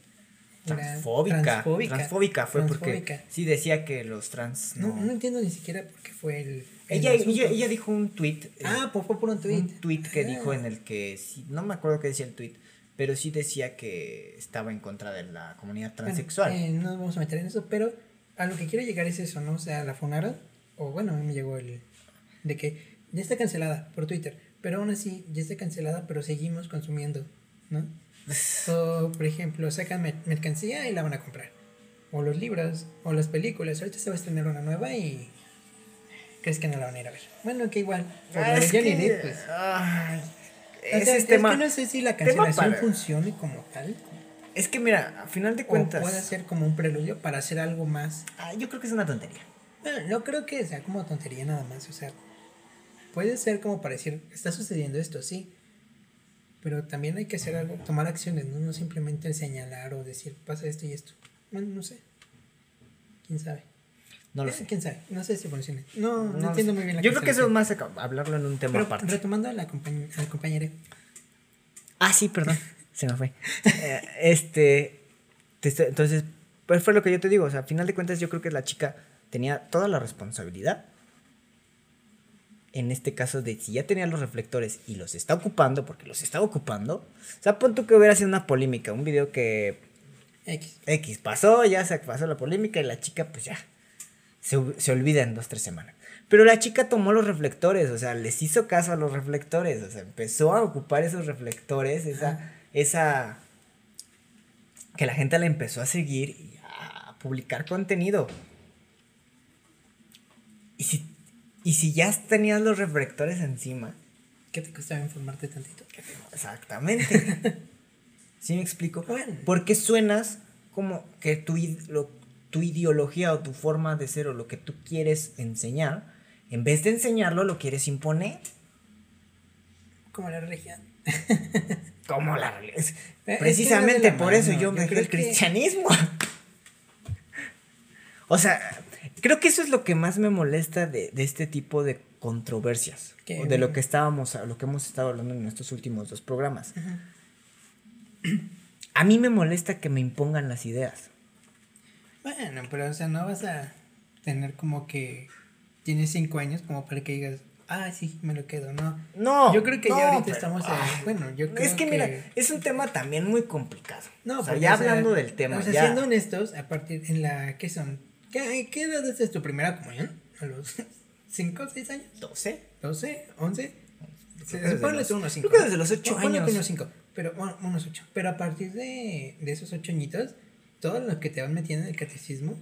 Transfóbica. transfóbica. Transfóbica fue porque sí decía que los trans No, no. no entiendo ni siquiera por qué fue el. el ella, ella, ella dijo un tweet. eh, Ah, pues fue por un tweet. un tweet que Ah. dijo en el que sí, no me acuerdo qué decía el tweet, pero sí decía que estaba en contra de la comunidad Bueno, transexual. eh, no nos vamos a meter en eso, pero a lo que quiero llegar es eso, ¿no? O sea, la funaron, o bueno, a mí me llegó el. de que ya está cancelada por Twitter, pero aún así ya está cancelada, pero seguimos consumiendo, ¿no? O, por ejemplo, sacan mer- mercancía y la van a comprar. O los libros, o las películas. Ahorita se va a estrenar una nueva y. ¿Crees que no la van a ir a ver? Bueno, que igual. por Ah, es que- pues. ay, O sea, es es tema- que no sé si la cancelación funcione como tal. Es que mira, a final de O cuentas, puede ser como un preludio para hacer algo más ah, yo creo que es una tontería. Bueno, no creo que sea como tontería nada más, o sea, puede ser como para decir, está sucediendo esto, sí, pero también hay que hacer algo, tomar acciones, no, no simplemente el señalar o decir, pasa esto y esto. Bueno, no sé. ¿Quién sabe? No lo Eh, sé. ¿Quién sabe? No sé si funcione. No, no, entiendo muy bien la Yo creo que eso es más hablarlo en un tema Pero aparte. retomando a la compañ al compañero, Ah, sí, perdón. Se me fue. Eh, este. entonces, pues fue lo que yo te digo. O sea, a final de cuentas, yo creo que la chica tenía toda la responsabilidad. En este caso, de si ya tenía los reflectores y los está ocupando, porque los está ocupando. O sea, pon tú que hubiera sido una polémica, un video que X. X pasó, ya se pasó la polémica y la chica, pues ya. Se, se olvida en dos, tres semanas. Pero la chica tomó los reflectores, o sea, les hizo caso a los reflectores, o sea, empezó a ocupar esos reflectores, esa, esa, que la gente la empezó a seguir y a publicar contenido. Y si, y si ya tenías los reflectores encima, ¿Qué te costaba informarte tantito? exactamente. ¿Sí me explico? Bueno. Porque suenas como que tu, lo- tu ideología o tu forma de ser o lo que tú quieres enseñar, en vez de enseñarlo, lo quieres imponer. Como la religión. ¿Cómo la religión? Es- es que precisamente por eso yo yo dejé creo el que- cristianismo. o sea, creo que eso es lo que más me molesta de, de este tipo de controversias. O de lo que estábamos, lo que hemos estado hablando en estos últimos dos programas. A mí me molesta que me impongan las ideas. Bueno, pero o sea, no vas a tener como que tienes cinco años como para que digas, ah, sí, me lo quedo, no. No. Yo creo que no, ya ahorita pero- estamos en- bueno, yo creo Es que, que- mira, es un tema también muy complicado. No, o sea, ya o sea, hablando del tema, O sea, ya- siendo honestos, a partir en la ¿qué son? ¿Qué, qué edad es tu primera comunión? ¿A los 5, 6 años? 12. ¿12? ¿11? Creo Se que desde supone los- que unos 5. creo que desde los ocho años. unos 5, pero bueno, unos 8. Pero a partir de, de esos 8 añitos, todo lo que te van metiendo en el catecismo,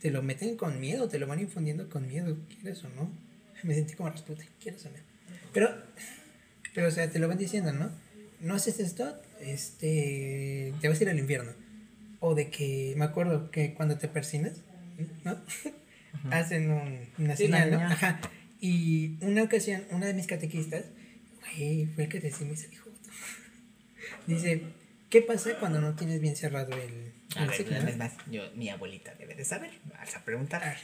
te lo meten con miedo, te lo van infundiendo con miedo, quieres o no. Me sentí como Rasputin, quieres o no. Pero, pero o sea, te lo van diciendo, ¿no? No haces esto, este, te vas a ir al infierno. O de que, me acuerdo que cuando te persinas, ¿no? Hacen un, una Sí, señal. Ajá. Y una ocasión, una de mis catequistas, güey, fue el que me dijo, dice, ¿qué pasa cuando no tienes bien cerrado el, A el ver, ciclo, una vez no? más, yo, mi abuelita debe de saber. Vas a preguntar. Ah.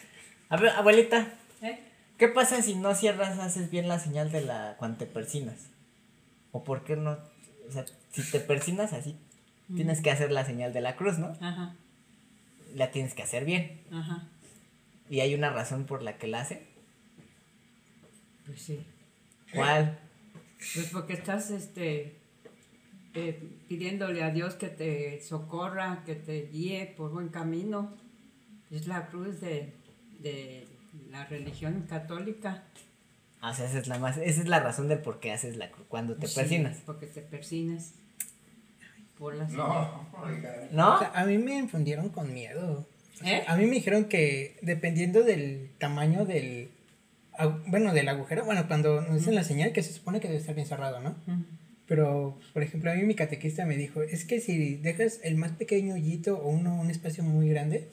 A ver, abuelita, ¿Eh? ¿qué pasa si no cierras, haces bien la señal de la cuando te persinas? ¿O por qué no? O sea, si te persinas así, tienes que hacer la señal de la cruz, ¿no? Ajá, La tienes que hacer bien. ajá. Y hay una razón por la que la hace. Pues sí. ¿Cuál? Pues porque estás este eh, pidiéndole a Dios que te socorra, que te guíe por buen camino. Es la cruz de, de la religión católica. Ah, O sea, esa es la más, esa es la razón del por qué haces la cruz cuando te Sí, persinas. Porque te persinas. No. ¿No? O sea, a mí me infundieron con miedo. O sea, ¿Eh? A mí me dijeron que dependiendo del tamaño del, bueno, del agujero, bueno, cuando nos dicen la señal, que se supone que debe estar bien cerrado, ¿no? Pero, por ejemplo, a mí mi catequista me dijo, es que si dejas el más pequeño hoyito o uno, un espacio muy grande,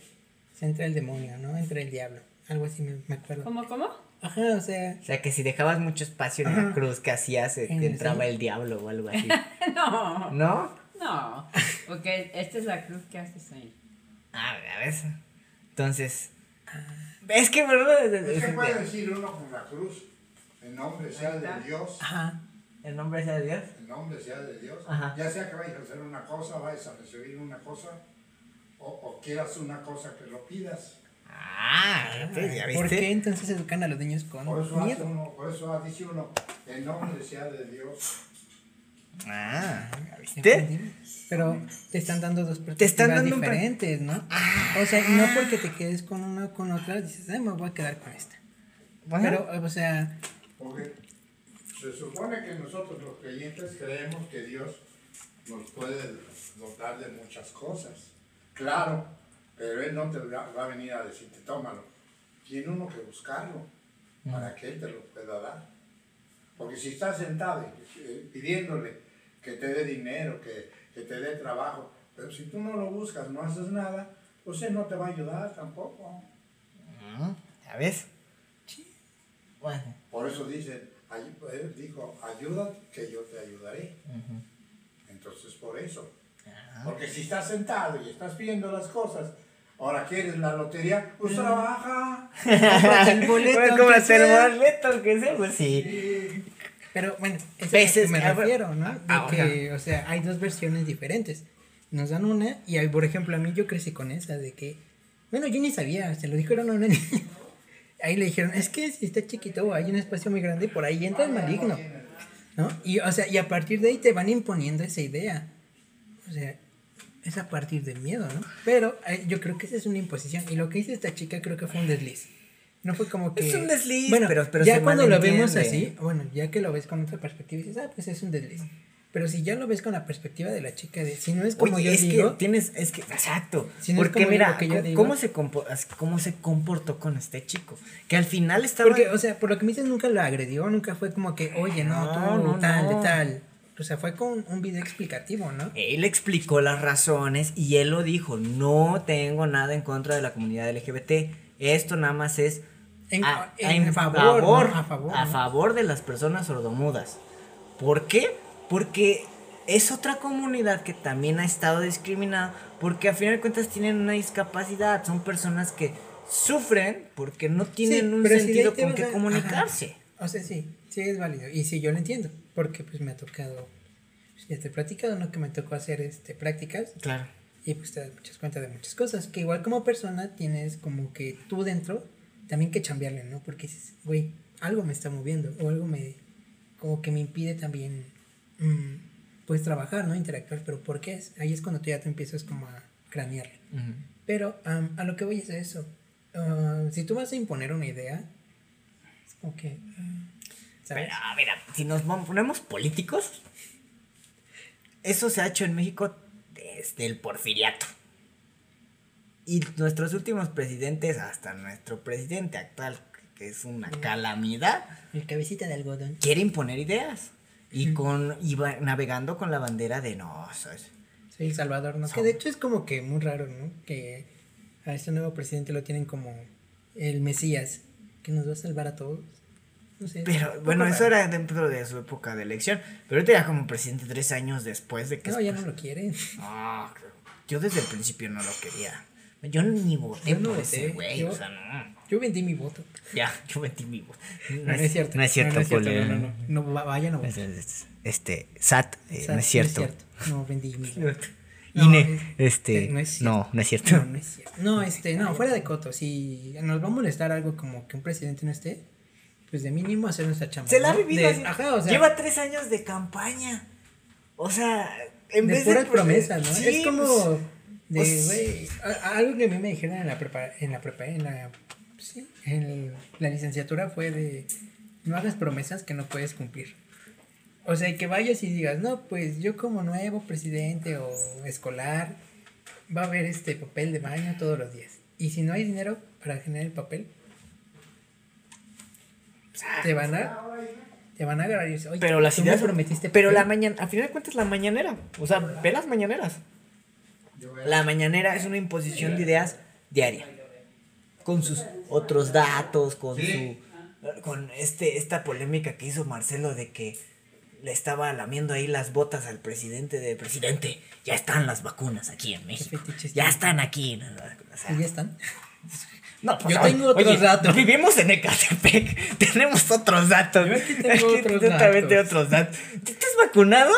se entra el demonio, ¿no? Entra el diablo. Algo así me, me acuerdo. ¿Cómo, cómo? Ajá, o sea, O sea, que si dejabas mucho espacio en la cruz que hacías, En te el entraba el diablo o algo así. No, ¿No? No. Porque esta es la cruz que haces ahí. Ah, a ver. Entonces. Es que, ¿verdad? Es que puede decir uno con la cruz, el nombre sea de Dios, ajá. El nombre sea de Dios. el nombre sea de Dios, Ajá. ya sea que vayas a hacer una cosa, vayas a recibir una cosa, o, o quieras una cosa que lo pidas. Ah, fíjate, ¿ya ¿Por viste? qué entonces educan a los niños con Por eso, hace uno, por eso dice uno, el nombre sea de Dios. Ah, ¿ya ¿Me viste? Pero te están dando dos perspectivas Te están dando diferentes, ¿no? O sea, no porque te quedes con una o con otra, dices, ay, me voy a quedar con esta. Bueno, Pero, o sea, Porque se supone que nosotros los creyentes creemos que Dios nos puede dotar de muchas cosas. Claro, pero Él no te va va a venir a decirte, tómalo. Tiene uno que buscarlo para que Él te lo pueda dar. Porque si estás sentado eh, pidiéndole que te dé dinero, que, que te dé trabajo, pero si tú no lo buscas, no haces nada, pues Él no te va a ayudar tampoco. Mm, ¿ya ves? Bueno. Por eso dice, ay- él dijo, ayuda que yo te ayudaré. Entonces por eso. Porque si estás sentado y estás viendo las cosas, ahora quieres la lotería, pues trabaja. cómprate el boleto. Cómprate el boleto, que sea, pues sí. Y Pero bueno, eso es Veces lo que que- me refiero, ¿no? De Ah, que, o sea, hay dos versiones diferentes. Nos dan una y, hay, por ejemplo, a mí yo crecí con esa de que, bueno, yo ni sabía, se lo dijeron a una niña. Ahí le dijeron, es que si está chiquito, hay un espacio muy grande y por ahí entra el maligno, ¿no? Y, o sea, y a partir de ahí te van imponiendo esa idea. O sea, es a partir del miedo, ¿no? Pero eh, yo creo que esa es una imposición. Y lo que hizo esta chica creo que fue un desliz. No fue como que... Es un desliz, bueno, pero- pero ya se cuando lo vemos así, bueno, ya que lo ves con otra perspectiva, dices, ah, pues es un desliz. Pero si ya lo ves con la perspectiva de la chica, de si no es como Oye, yo es digo, que tienes, es que, exacto. Si no porque mira, que yo digo. ¿cómo se, ¿cómo se comportó con este chico? Que al final estaba... porque, o sea, por lo que me dices, nunca lo agredió, nunca fue como que, oye, no, No, tú, no, tal, no. tal. O sea, fue con un video explicativo, ¿no? Él explicó las razones y él lo dijo, no tengo nada en contra de la comunidad LGBT, esto nada más es En, a, en a- favor, favor, ¿no? a favor. a ¿no? favor de las personas sordomudas. ¿Por qué? Porque es otra comunidad que también ha estado discriminada porque a final de cuentas tienen una discapacidad, son personas que sufren porque no tienen Sí, un si sentido te con a- comunicarse. O sea, sí, sí es válido. Y sí, yo lo entiendo. Porque pues me ha tocado, pues, ya te he platicado, ¿no? Que me tocó hacer este prácticas Claro. Y pues te das cuentas de muchas cosas. Que igual como persona tienes como que tú dentro también que chambearle, ¿no? Porque dices, güey, algo me está moviendo o algo me, como que me impide también, mm, pues trabajar, ¿no? Interactuar, pero ¿por qué es? Ahí es cuando tú ya te empiezas como a cranearle. Pero am, a lo que voy es a eso. Ah, si tú vas a imponer una idea, es como que. ¿Sabes? Pero, a ver, si nos pon- ponemos políticos, eso se ha hecho en México desde el porfiriato. Y nuestros últimos presidentes, hasta nuestro presidente actual, que es una calamidad, El cabecita de algodón. quiere imponer ideas. Y con y va navegando con la bandera de no, ¿sabes? Soy El Salvador, ¿no? Son- Que de hecho es como que muy raro, ¿no? Que a este nuevo presidente lo tienen como el Mesías, que nos va a salvar a todos. No sé. Pero bueno, eso raro. era dentro de su época de elección. Pero ahorita ya como presidente tres años después de que... No, ya no lo quieren. Ah, yo desde el principio no lo quería. Yo ni voté Yo no por ese güey, o sea, no. Yo vendí mi voto. Ya, yo metí mi voto. No, no es cierto. No es cierto, no, no es cierto, Pole. no, no, no. No, va- vayan a votar. cierto, Este, SAT, eh, sea, no es cierto. No, vendí mi voto. INE, es- este, no es no, no es cierto. No, no es cierto. No, este, no, fuera de coto. Si nos va a molestar algo como que un presidente no esté, pues de mínimo hacer nuestra chamba. Se la ha vivido De- así. Ajá, o sea. Lleva tres años de campaña. O sea, en de vez puras de. promesas, ¿no? Sí, es como pues, de, pues- algo que a mí me dijeron en la prepa, en la prepa, en la, sí, en la licenciatura fue de, no hagas promesas que no puedes cumplir. O sea, que vayas y digas, no, pues yo como nuevo presidente o escolar, va a haber este papel de baño todos los días. Y si no hay dinero para generar el papel, te van a, te van a agarrar y decir, oye, Pero las ideas. prometiste Pero papel". la mañana. Al final de cuentas, la mañanera. O sea, ve las mañaneras. La mañanera es una imposición de ideas diaria. Con sus otros datos, con Sí. su. Con este, esta polémica que hizo Marcelo de que le estaba lamiendo ahí las botas al presidente de presidente. Ya están las vacunas aquí en México. Ya están aquí. O sea, ¿Y ya están? no, pues, Yo tengo otros oye, datos. Vivimos en Ecatepec. Tenemos otros datos. Yo aquí tengo otros datos. otros datos. ¿Tú estás vacunado?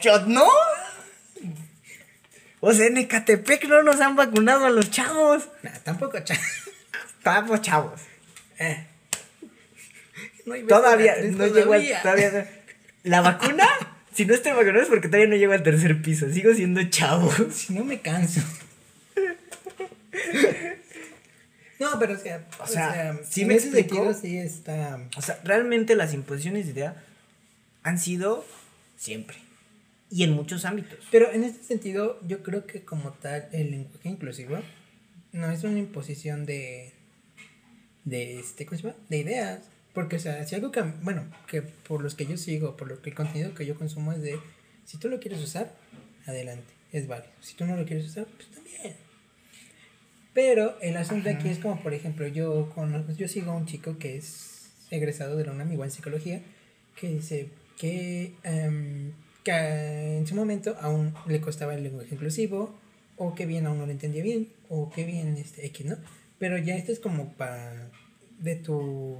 Yo no. O sea, en Ecatepec no nos han vacunado a los chavos. Nah, tampoco, cha- Estamos chavos. Eh. No hay Todavía no llego al. todavía. Todavía no- La vacuna, si no estoy vacunado es porque todavía no llego al tercer piso. Sigo siendo chavo. Si no me canso. No, pero o sea, O o sea, sea, ¿sí en me sentido sí está. O sea, realmente las imposiciones de idea han sido siempre. Y en muchos ámbitos. Pero en este sentido, yo creo que como tal, el lenguaje inclusivo no es una imposición de. de este, ¿cómo se llama? De ideas. Porque, o sea, si algo que, bueno, que por los que yo sigo, por lo que el contenido que yo consumo es de, si tú lo quieres usar, adelante, es válido. Si tú no lo quieres usar, pues también. Pero el asunto aquí es como, por ejemplo, yo, con, yo sigo a un chico que es egresado de la UNAM, igual en psicología, que dice que, em, que en su momento aún le costaba el lenguaje inclusivo, o que bien aún no lo entendía bien, o que bien este, X, ¿no? Pero ya esto es como para de tu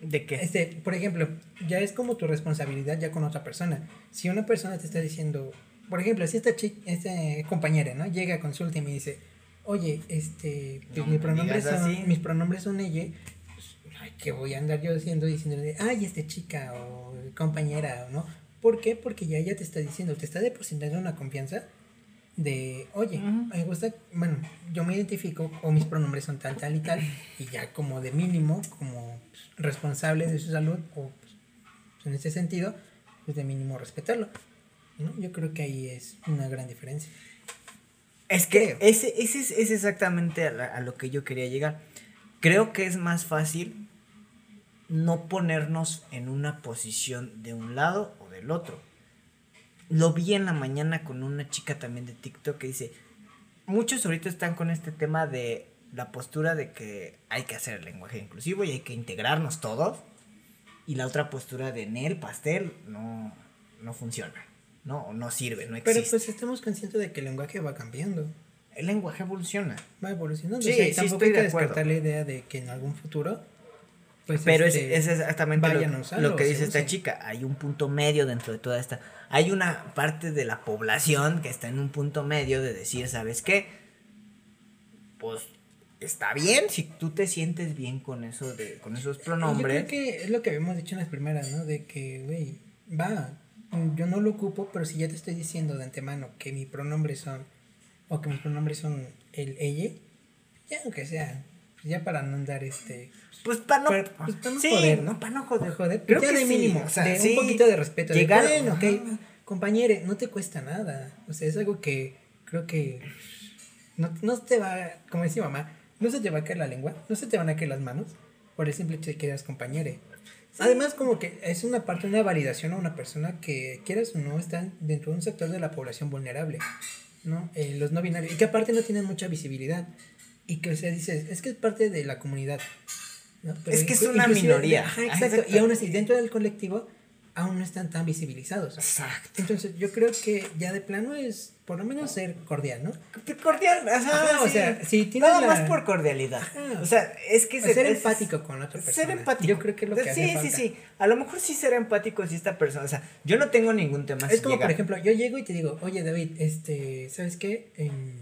¿De qué? Este, por ejemplo, ya es como tu responsabilidad ya con otra persona. Si una persona te está diciendo, por ejemplo, si esta chica, esta compañera, ¿no? Llega a consulta y me dice, oye, este, pues No mi me pronombre digas son, así. mis pronombres son ella, pues, ay, ¿qué voy a andar yo diciendo, diciéndole, ay, este chica o compañera, ¿no? ¿Por qué? Porque ya ella te está diciendo, te está depositando una confianza de, oye, Ujú. me gusta, bueno, yo me identifico o mis pronombres son tal, tal y tal, y ya como de mínimo, como pues, responsable de su salud, o pues, en ese sentido, pues de mínimo respetarlo. ¿No? Yo creo que ahí es una gran diferencia. Es que ese, ese es, es exactamente a, la- a lo que yo quería llegar. Creo que es más fácil no ponernos en una posición de un lado o del otro. Lo vi en la mañana con una chica también de TikTok que dice, muchos ahorita están con este tema de la postura de que hay que hacer el lenguaje inclusivo y hay que integrarnos todos. y la otra postura de Nel, pastel, no, no funciona, no, no sirve, no Pero existe. pues estamos conscientes de que el lenguaje va cambiando, el lenguaje evoluciona. va evolucionando. Sí, o sea, sí tampoco estoy hay que de descartar la idea de que en algún futuro. Pues, Pero es, este, es exactamente vayan a lo, lo que dice esta chica. Hay un punto medio dentro de toda esta. Hay una parte de la población que está en un punto medio de decir, ¿sabes qué? Pues está bien si tú te sientes bien con eso de con esos Yo pronombres. creo que es lo que habíamos dicho en las primeras, ¿no? De que, güey, va, yo no lo ocupo, pero si ya te estoy diciendo de antemano que mis pronombres son, o que mis pronombres son el ella, ya aunque sea, pues ya para no andar este, Pues para no, Pero, pues, no sí, joder, ¿no? para no joder. joder, Creo ya que de sí, mínimo, o sea, de sí, un poquito de respeto. de, llegar- bueno, ok, Ajá. compañere, no te cuesta nada, o sea, es algo que creo que no, no te va, como decía mamá, no se te va a caer la lengua, no se te van a caer las manos por el simple hecho de que eras compañere. Además, como que es una parte, una validación a una persona que, quieras o no, está dentro de un sector de la población vulnerable, ¿no? Eh, los no binarios, y que aparte no tienen mucha visibilidad, y que, o sea, dices, es que es parte de la comunidad, ¿no? Es que es una minoría. Ajá, exacto, exacto. y aún así, dentro del colectivo, aún no están tan visibilizados. Exacto. Entonces, yo creo que ya de plano es, por lo menos, ser cordial, ¿no? Cordial, o sea, Ajá, o sí. sea, si tienes Nada la- más por cordialidad. Ajá. O sea, es que ser es- empático con otra persona. Ser empático. Yo creo que es lo que Sí, hace sí, falta. sí. A lo mejor sí ser empático si esta persona. O sea, yo no tengo ningún tema. Es si como, llega- por ejemplo, yo llego y te digo, oye, David, este, ¿sabes qué? Em,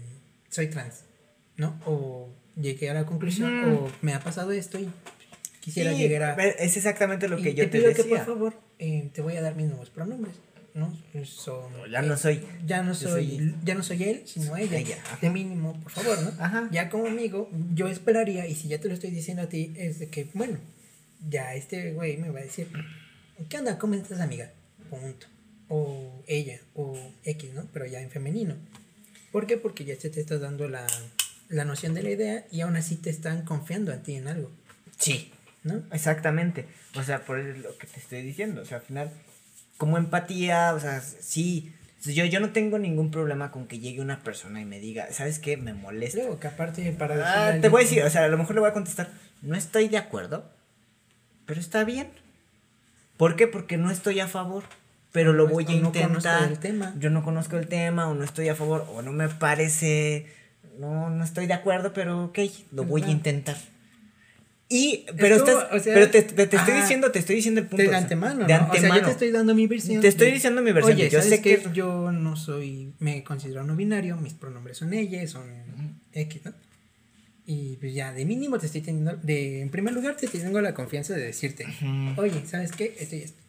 soy trans, ¿no? O llegué a la conclusión, Mm. o me ha pasado esto y quisiera Sí, llegar a... Es exactamente lo y que yo te, pido que, decía. por favor, eh, te voy a dar mis nuevos pronombres, ¿no? Son, ya no soy. Ya no soy, soy- ya no soy él, sino ella. Ella. De mínimo, por favor, ¿no? Ajá. Ya como amigo, yo esperaría, y si ya te lo estoy diciendo a ti, es de que, bueno, ya este güey me va a decir, ¿qué onda? ¿Cómo estás, amiga? Punto. O ella, o X, ¿no? Pero ya en femenino. ¿Por qué? Porque ya te está dando la, la noción de la idea y aún así te están confiando a ti en algo, Sí. ¿No? Exactamente. O sea, por lo que te estoy diciendo. O sea, al final, como empatía, o sea, sí. Yo, yo no tengo ningún problema con que llegue una persona y me diga, ¿sabes qué? Me molesta. Luego, que aparte para Ah, te voy a decir, o sea, a lo mejor le voy a contestar, no estoy de acuerdo, pero está bien. ¿Por qué? Porque no estoy a favor, pero lo voy a no intentar. el tema. Yo no conozco el tema, o no estoy a favor, o no me parece, no, no estoy de acuerdo, pero ok, lo voy a intentar. Y, pero, como, estás- o sea, pero te, te- te estoy ajá. diciendo, te estoy diciendo el punto. de antemano, de ¿no? O sea, antemano. yo te estoy dando mi versión. Te estoy diciendo mi versión, Oye, yo ¿sabes sé que- yo no soy, me considero no binario, mis pronombres son ella, son X, ¿no? Y pues ya, de mínimo te estoy teniendo, de, en primer lugar te tengo la confianza de decirte, Ujú. oye, ¿sabes qué? Esto y esto.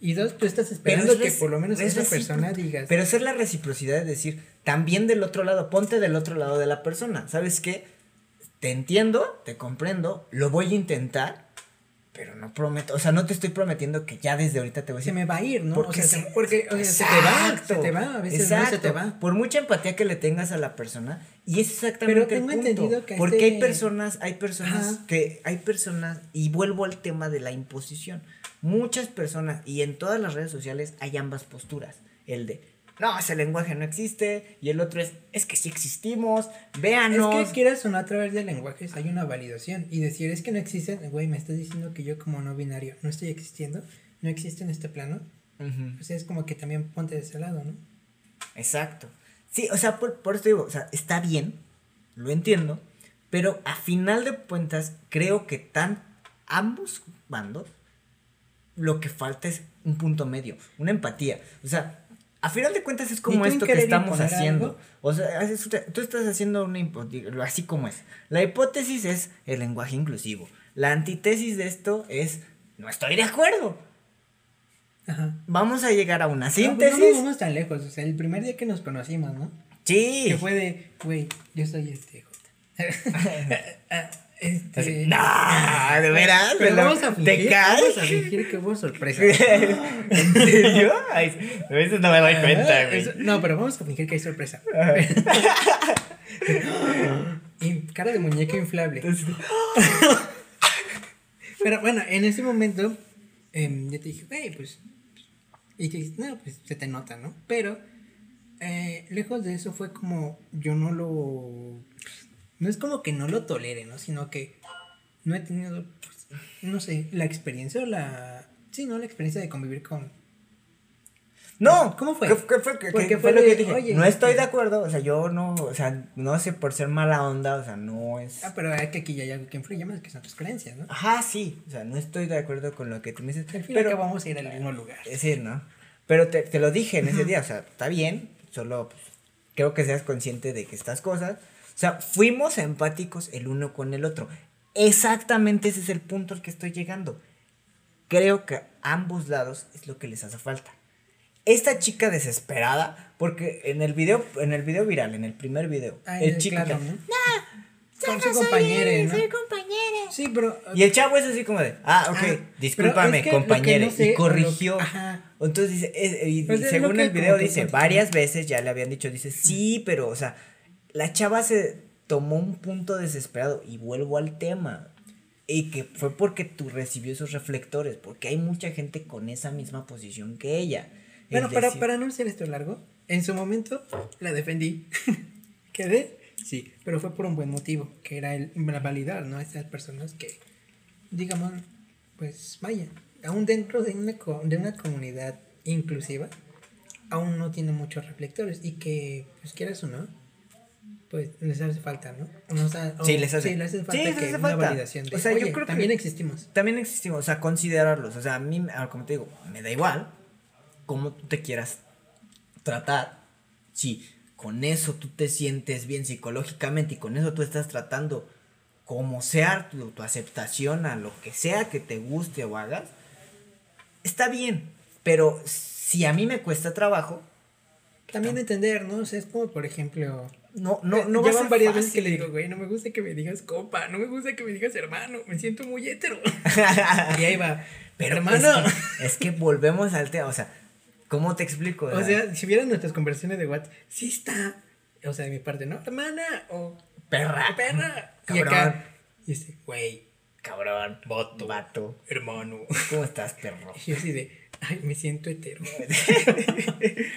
Y dos, tú estás esperando es que por lo menos es esa persona diga, Pero hacer la reciprocidad es decir, también del otro lado, ponte del otro lado de la persona. ¿Sabes qué? Te entiendo, te comprendo, lo voy a intentar, pero no prometo, o sea, no te estoy prometiendo que ya desde ahorita te voy a se decir. me va a ir, ¿no? Porque o sea, se- se- porque o sea, se te va, Exacto, se te va, a veces no se te exacto. va. Por mucha empatía que le tengas a la persona, y es exactamente Pero tengo el punto. entendido que porque este- hay personas, hay personas Ajá. que, hay personas, y vuelvo al tema de la imposición. Muchas personas, y en todas las redes sociales hay ambas posturas. El de, no, ese lenguaje no existe, y el otro es, es que sí existimos, véanos. Es que quieras o no a través de lenguajes hay una validación y decir es que no existen, güey, me estás diciendo que yo como no binario no estoy existiendo, no existe en este plano, Ujú. o sea, es como que también ponte de ese lado, ¿no? Exacto. Sí, o sea, por, por eso digo, o sea, está bien, lo entiendo, pero a final de cuentas creo que tan ambos bandos lo que falta es un punto medio, una empatía. O sea, a final de cuentas es como esto que estamos haciendo. algo? O sea, haces- tú estás haciendo una digo, así como es. La hipótesis es el lenguaje inclusivo. La antítesis de esto es no estoy de acuerdo. Ajá. Vamos a llegar a una No, pues síntesis. No, vamos tan lejos, o sea, el primer día que nos conocimos, ¿no? sí. Que fue de, güey, yo soy este J. este, No, de veras. Pero ¿Te vamos a ¿Te fingir, caes? vamos a fingir que hubo sorpresa. ¿En serio? Ay, a veces no me doy cuenta, Ah, güey. eso- no, pero vamos a fingir que hay sorpresa. y cara de muñeca inflable. Pero bueno, en ese momento em, yo te dije, güey, pues. Y te dije, no, pues se te nota, ¿no? Pero eh, lejos de eso fue como yo no lo. No es como que no lo tolere, ¿no? Sino que no he tenido, pues, no sé, la experiencia o la Sí, ¿no? La experiencia de convivir con... No, ¿Cómo fue? ¿Qué, qué fue, ¿Qué- Porque fue fue lo que dije? oye, no estoy de acuerdo, o sea, yo no, o sea, no sé por ser mala onda, o sea, no es... Ah, pero es que aquí ya hay algo que influye más, que son tus creencias, ¿no? Ajá, sí, o sea, no estoy de acuerdo con lo que tú me dices, Al pero... cabo vamos a ir al mismo lugar. Es decir, ¿no? Pero te, te lo dije en ese día, o sea, está bien, solo pues, creo que seas consciente de que estas cosas, o sea, fuimos empáticos el uno con el otro. Exactamente ese es el punto al que estoy llegando. Creo que a ambos lados es lo que les hace falta. Esta chica desesperada, porque en el video, en el video viral, en el primer video, Ah, el chico claro, ¿no? Con su compañero, ¿no? compañera. Sí, pero... Y el chavo es así como de, ah, ok, Ah, discúlpame, es que compañero. no sé, y o lo- corrigió. ajá. Entonces dice, es- y, Pues según el video dice, varias veces ya le habían dicho, dice, sí, pero, o sea, la chava se tomó un punto desesperado y vuelvo al tema. Y que fue porque tú recibió esos reflectores, porque hay mucha gente con esa misma posición que ella. Bueno, para, decir, para no hacer esto largo, en su momento la defendí. ¿Quedé? Sí, pero fue por un buen motivo, que era el validar, ¿no? A estas personas que, digamos, pues vaya, aún dentro de una, co- de una comunidad inclusiva, aún no tiene muchos reflectores y que, pues quieras o no, pues les hace falta, ¿no? O o- Sí, les hace- Sí, les hace sí, falta les que una validación de, O sea, yo "Oye, creo que- también existimos. También existimos, o sea, considerarlos. O sea, a mí, ah, como te digo, me da igual cómo tú te quieras tratar. Si con eso tú te sientes bien psicológicamente y con eso tú estás tratando como sea tu, tu aceptación a lo que sea que te guste o hagas, está bien. Pero si a mí me cuesta trabajo, También entender, ¿no? O sea, es como, por ejemplo, no, no, Eh, no va a ser varias veces que fácil. le digo, güey, no me gusta que me digas copa, no me gusta que me digas hermano, me siento muy hétero. y ahí va, Pero hermano. Es que, es que volvemos al tema, o sea, ¿cómo te explico? O sea, si vieran nuestras conversaciones de WhatsApp, sí está. O sea, de mi parte, ¿no? Hermana o perra. perra. Y Cabrón. acá, y este, güey, Cabrón, vato, vato. hermano. ¿Cómo estás, perro? Y yo así de, ay, me siento hetero.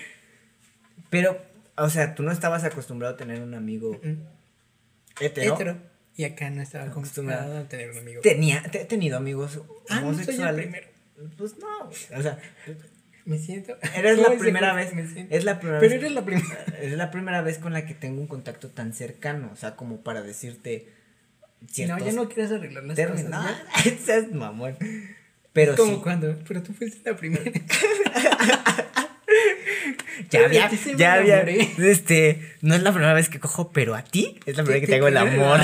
Pero, o sea, tú no estabas acostumbrado a tener un amigo Mm, hetero. hetero. Y acá no estaba Acostumbrado. a tener un amigo. Tenía, te- he tenido amigos Ah, no soy el homosexuales. primero. Pues no, o sea, Me siento. eres ¿Cómo la primera Me vez. siento- Es la primera Pero vez. eres la primera. Es la primera vez con la que tengo un contacto tan cercano, o sea, como para decirte No, ya no quieres arreglar las términos. cosas. No, ese es mamón. Pero Como sí, cuando, pero tú fuiste la primera. ya había, ya había, este, no es la primera vez que cojo, pero a ti es la primera vez que te hago el amor.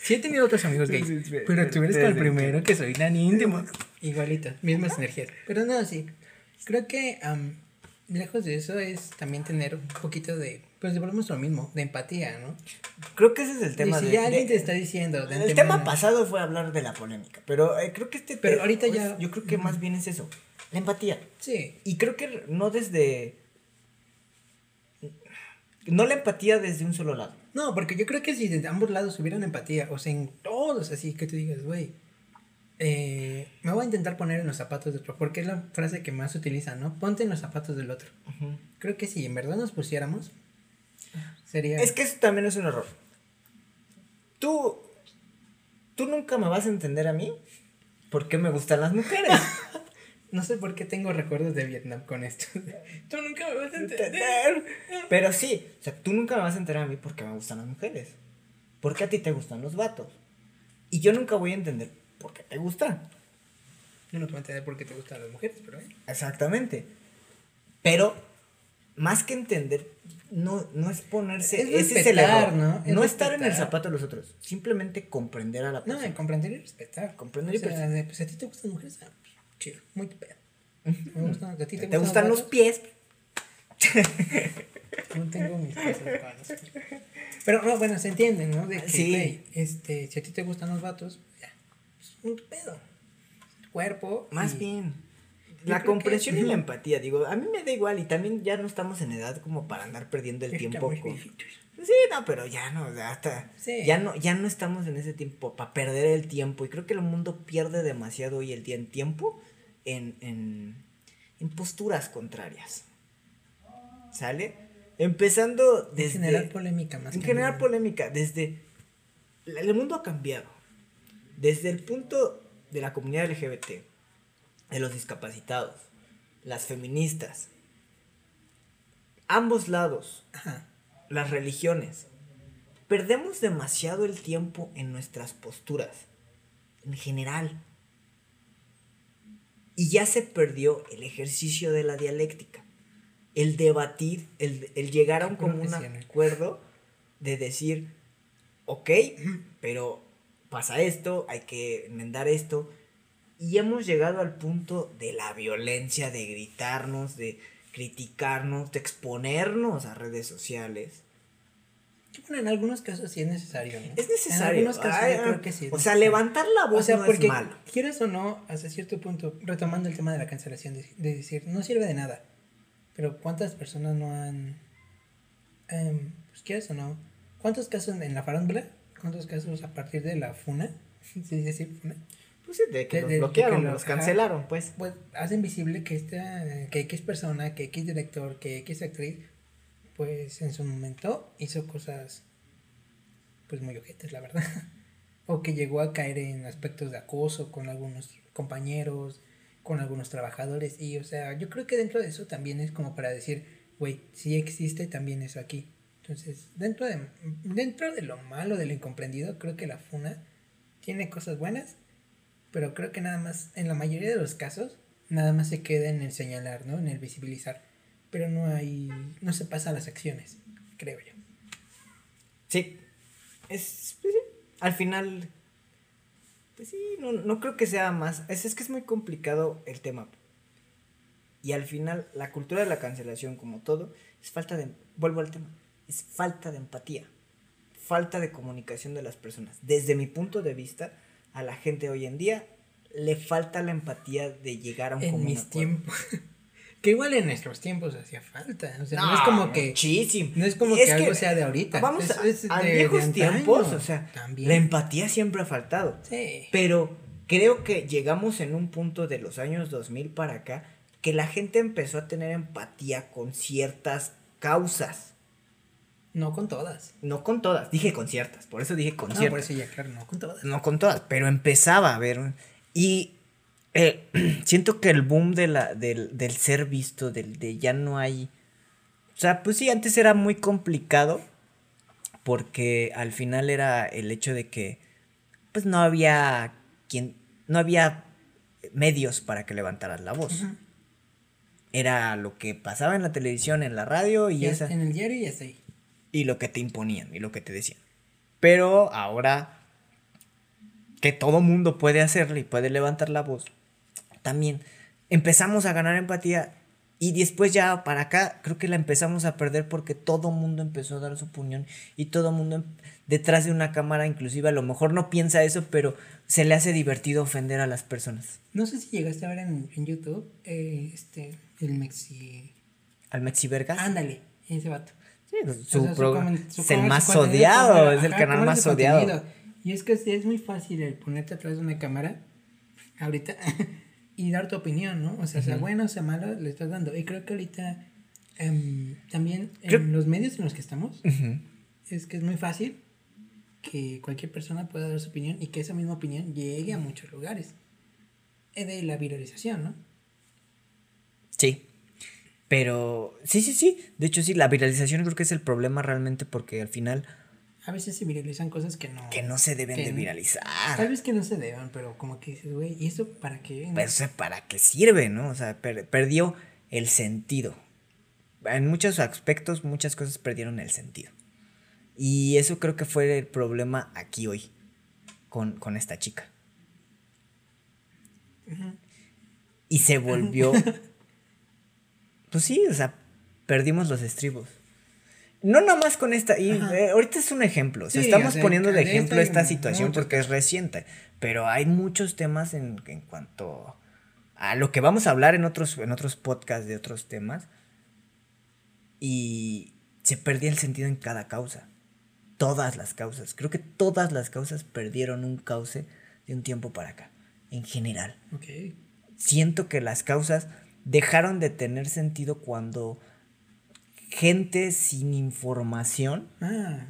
Sí he tenido otros amigos gays, pero tú eres el primero que soy tan íntimo. Igualito, mismas energías. Pero no, sí. Creo que am, lejos de eso es también tener un poquito de, pues volvemos a lo mismo, de empatía, ¿no? Creo que ese es el Y tema si de, ya alguien de- te está diciendo de El antemano- tema pasado fue hablar de la polémica, pero eh, creo que este Pero te- ahorita pues, ya- yo creo que más bien es eso, la empatía. Sí, Y creo que no desde no la empatía desde un solo lado. no, porque yo creo que si de ambos lados hubieran empatía, o sea, en todos así, que tú digas, güey, eh, me voy a intentar poner en los zapatos de otro, porque es la frase que más se utiliza, ¿no? Ponte en los zapatos del otro. Creo que si en verdad nos pusiéramos, sería... Es que eso también es un error. Tú tú nunca me vas a entender a mí por qué me gustan las mujeres. No sé por qué tengo recuerdos de Vietnam con esto. Tú nunca me vas a entender. Pero sí, o sea, tú nunca me vas a entender a mí porque me gustan las mujeres. Porque a ti te gustan los vatos. Y yo nunca voy a entender por qué te gustan. Yo no te voy a entender por qué te gustan las mujeres, pero... ¿eh? Exactamente. Pero, más que entender, no, no es ponerse. Es ese es el error. ¿no? No, Es estar en el zapato de los otros. Simplemente comprender a la No, persona. en comprender y respetar. Comprender y o sea, respetar. pues a ti te gustan mujeres, ah, chido, muy pedo. Me gustan, ¿a ti te, ¿Te, gustan los vatos? pies? No tengo mis cosas vanas. Pero no, bueno, se entiende, ¿no? De que, Sí. güey, este, si a ti te gustan los vatos, un pedo. Cuerpo. Más y- bien. La comprensión que- y la empatía, digo, a mí me da igual y también ya no estamos en edad como para andar perdiendo el tiempo con... Sí, no, pero ya no, ya hasta... Sí. Ya no, ya no estamos en ese tiempo para perder el tiempo y creo que el mundo pierde demasiado hoy el día en tiempo en, en, en posturas contrarias. ¿Sale? Empezando En desde... generar polémica más En generar polémica, desde... El mundo ha cambiado. Desde el punto de la comunidad LGBT, de los discapacitados, las feministas, ambos lados, las religiones, perdemos demasiado el tiempo en nuestras posturas, en general. Y ya se perdió el ejercicio de la dialéctica, el debatir, el, el llegar a un común acuerdo de decir, ok, pero pasa esto, hay que enmendar esto. Y hemos llegado al punto de la violencia, de gritarnos, de criticarnos, de exponernos a redes sociales. Bueno, en algunos casos sí es necesario, ¿no? Es necesario. En algunos casos Ay, yo creo que sí. O sea, levantar la voz O sea, no porque es malo. quieres o no, hasta cierto punto, retomando el tema de la cancelación, de, de decir, no sirve de nada. Pero ¿cuántas personas no han... em, pues quieres o no, ¿cuántos casos en la farándula? ¿Cuántos casos a partir de la FUNA? ¿Sí así, FUNA? Pues sí, de que de- los de- bloquearon, que lo- los ajá. cancelaron, pues. Pues hacen visible que esta, que X persona, que X director, que X actriz, pues en su momento hizo cosas pues muy ojetes, la verdad. o que llegó a caer en aspectos de acoso con algunos compañeros, con algunos trabajadores. Y o sea, yo creo que dentro de eso también es como para decir, güey, sí existe también eso aquí. Entonces, dentro de, dentro de lo malo, de lo incomprendido, creo que la FUNA tiene cosas buenas, pero creo que nada más, en la mayoría de los casos, nada más se queda en el señalar, ¿no? En el visibilizar. Pero no hay, no se pasa a las acciones, creo yo. Sí. Es. pues Al final. Pues sí, no, no creo que sea más. Es, es que es muy complicado el tema. Y al final, la cultura de la cancelación, como todo, es falta de. Vuelvo al tema. Es falta de empatía. Falta de comunicación de las personas. Desde mi punto de vista, a la gente hoy en día le falta la empatía de llegar a un En común mis acuerdo. tiempos. que igual en nuestros tiempos hacía falta. O sea, no, es como que. Muchísimo. no es como que algo sea de ahorita, Vamos a, es a de- de viejos tiempos, o sea, también. la empatía siempre ha faltado. Sí. Pero creo que llegamos en un punto de los años 2000 para acá que la gente empezó a tener empatía con ciertas causas. No con todas. No con todas, dije con ciertas, por eso dije con No, ciertas. por eso ya, claro, no con todas. No con todas, pero empezaba a ver. Y eh, siento que el boom de la, del, del ser visto, del, de ya no hay. O sea, pues sí, antes era muy complicado. Porque al final era el hecho de que. Pues no había quien. No había medios para que levantaras la voz. Era lo que pasaba en la televisión, en la radio y esa En el diario y hasta ahí. Y lo que te imponían y lo que te decían. Pero ahora que todo mundo puede hacerlo y puede levantar la voz, también empezamos a ganar empatía y después ya para acá creo que la empezamos a perder porque todo mundo empezó a dar su opinión y todo mundo em- detrás de una cámara inclusive a lo mejor no piensa eso, pero se le hace divertido ofender a las personas. No sé si llegaste a ver en, en YouTube eh, este, el Mexi. Al Mexi Vergas. Ándale, ese vato. Sí, O su sea, programa comen- su es el más su odiado, es el ajá, canal más su odiado. contenido. Y es que es muy fácil el ponerte atrás de una cámara ahorita y dar tu opinión, ¿no? O sea, sea bueno o sea malo, le estás dando. Y creo que ahorita em, también en Creo- los medios en los que estamos, Ujú. es que es muy fácil que cualquier persona pueda dar su opinión y que esa misma opinión llegue a muchos lugares. Es de la viralización, ¿no? Sí. Pero sí, sí, sí. De hecho, sí, la viralización creo que es el problema realmente porque al final A veces se viralizan cosas que no... que no se deben de viralizar. Tal vez que no se deban, pero como que dices, güey, ¿y eso para qué? no? Pues, o sea, ¿para qué sirve, no? O sea, per- perdió el sentido. En muchos aspectos, muchas cosas perdieron el sentido. Y eso creo que fue el problema aquí hoy con, con esta chica. Y se volvió... pues sí, o sea, perdimos los estribos. No nada más con esta, y eh, ahorita es un ejemplo, o sea, Sí, estamos o sea, poniendo de ejemplo esta situación porque es reciente, pero hay muchos temas en, en cuanto a lo que vamos a hablar en otros, en otros podcasts de otros temas, y se perdía el sentido en cada causa, todas las causas, creo que todas las causas perdieron un cauce de un tiempo para acá, en general Ok. siento que las causas dejaron de tener sentido cuando gente sin información Ah,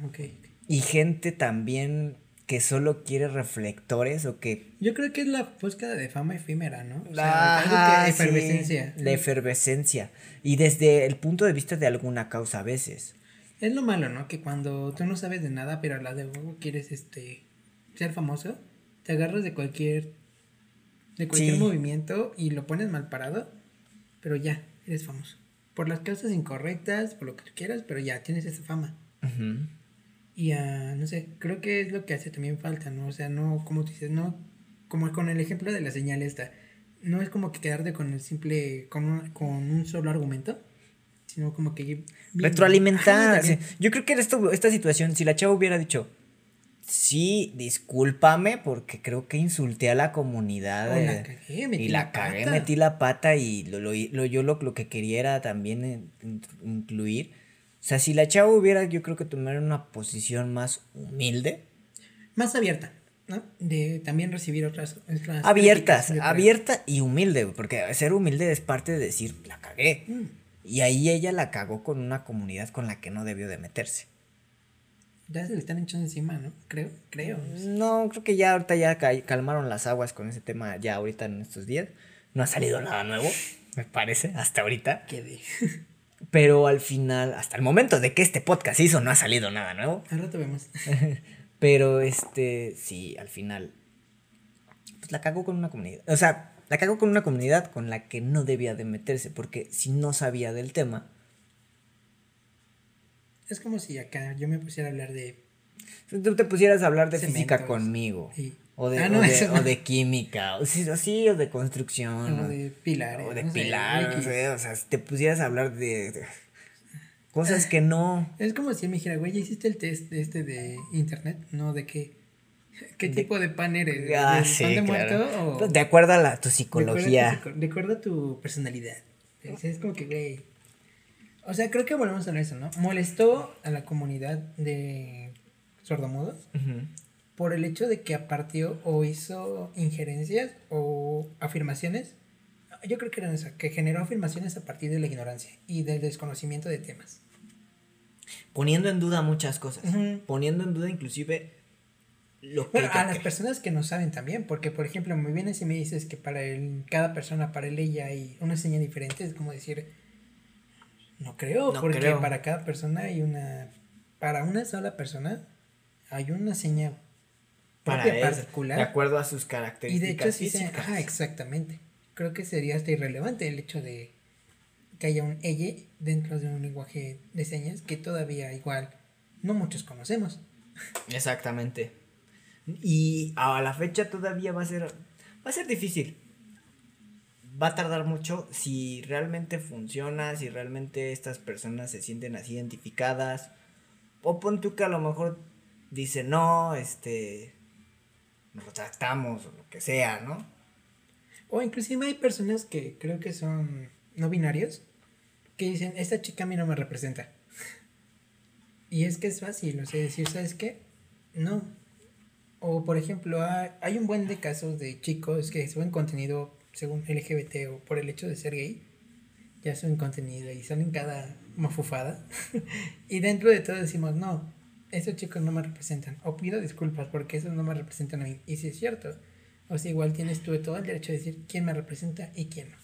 y gente también que solo quiere reflectores o que Yo creo que es la búsqueda de fama efímera, ¿no? O Ajá, algo que sí, efervescencia. la efervescencia. Y desde el punto de vista de alguna causa a veces. Es lo malo, ¿no? Que cuando tú no sabes de nada, pero a la de huevo quieres este ser famoso, te agarras de cualquier de cualquier Sí. movimiento y lo pones mal parado, pero ya, eres famoso. Por las causas incorrectas, por lo que tú quieras, pero ya tienes esa fama. Y ah, no sé, creo que es lo que hace también falta, ¿no? O sea, no, como tú dices, no, como con el ejemplo de la señal esta, no es como que quedarte con el simple, con un, con un solo argumento, sino como que... Retroalimentar. Ajá. Yo creo que esto, esta situación, si la chava hubiera dicho, sí, discúlpame porque creo que insulté a la comunidad. O la cagué, metí y la, la cagué, pata. metí la pata y lo, lo- lo- yo lo, lo que quería era también eh, in- incluir. O sea, si la chava hubiera, yo creo que tomar una posición más humilde. Más abierta, ¿no? De también recibir otras... otras Abiertas, abierta y humilde, porque ser humilde es parte de decir, la cagué. Mm. Y ahí ella la cagó con una comunidad con la que no debió de meterse. Ya se le están echando encima, ¿no? Creo, creo. No, creo que ya ahorita ya ca- calmaron las aguas con ese tema ya ahorita en estos días. No ha salido nada nuevo, me parece, hasta ahorita. Quedé. Pero al final, hasta el momento de que este podcast hizo, no ha salido nada nuevo. Al rato vemos. Pero este, sí, al final, pues la cagó con una comunidad. O sea, la cagó con una comunidad con la que no debía de meterse, porque si no sabía del tema, Es como si acá yo me pusiera a hablar de... tú te pusieras a hablar de física conmigo. Sí. O de, Ah, no, o, de, o de química, o sí, o sí, o de construcción. o de pilares. O de no sé, pilar, no X. sé, o sea, si te pusieras a hablar de, de cosas que no. Es como si me dijera, güey, ¿ya hiciste el test este de internet? No, ¿de qué? ¿Qué De- tipo de pan eres? Ah, ¿Del sí, pan de claro. muerto o...? De acuerdo a la, tu De psicología. acuerdo a tu De acuerdo a tu personalidad. Es como que, güey. O sea, creo que volvemos a eso, ¿no? Molestó a la comunidad de sordomudos por el hecho de que apartió o hizo injerencias o afirmaciones. Yo creo que eran eso, que generó afirmaciones a partir de la ignorancia y del desconocimiento de temas. Poniendo en duda muchas cosas. Poniendo en duda inclusive lo que... Bueno, a las personas que no saben también, porque por ejemplo, me vienes y me dices que para el, cada persona, para él ella hay una señal diferente, es como decir, no creo, No porque creo. para cada persona hay una, para una sola persona hay una señal para él, particular. de acuerdo a sus Y características de hecho sí se, ajá, exactamente. Creo que sería hasta irrelevante el hecho de que haya un ella dentro de un lenguaje de señas que todavía igual no muchos conocemos. Exactamente. Y a la fecha todavía va a ser va a ser difícil. Va a tardar mucho si realmente funciona, si realmente estas personas se sienten así identificadas. O pon tú que a lo mejor dice, "No, este nos retractamos o lo que sea, ¿no?" O inclusive hay personas que creo que son no binarios que dicen, esta chica a mí no me representa. Y es que es fácil, o sea, decir, ¿sabes qué? No. O por ejemplo, hay, hay un buen de casos de chicos que suben contenido según LGBT o por el hecho de ser gay, ya suben contenido y salen cada mafufada. y dentro de todo decimos, no, esos chicos no me representan. O pido disculpas porque esos no me representan a mí. Y si es cierto. O sea, igual tienes tú todo el derecho de decir quién me representa y quién no.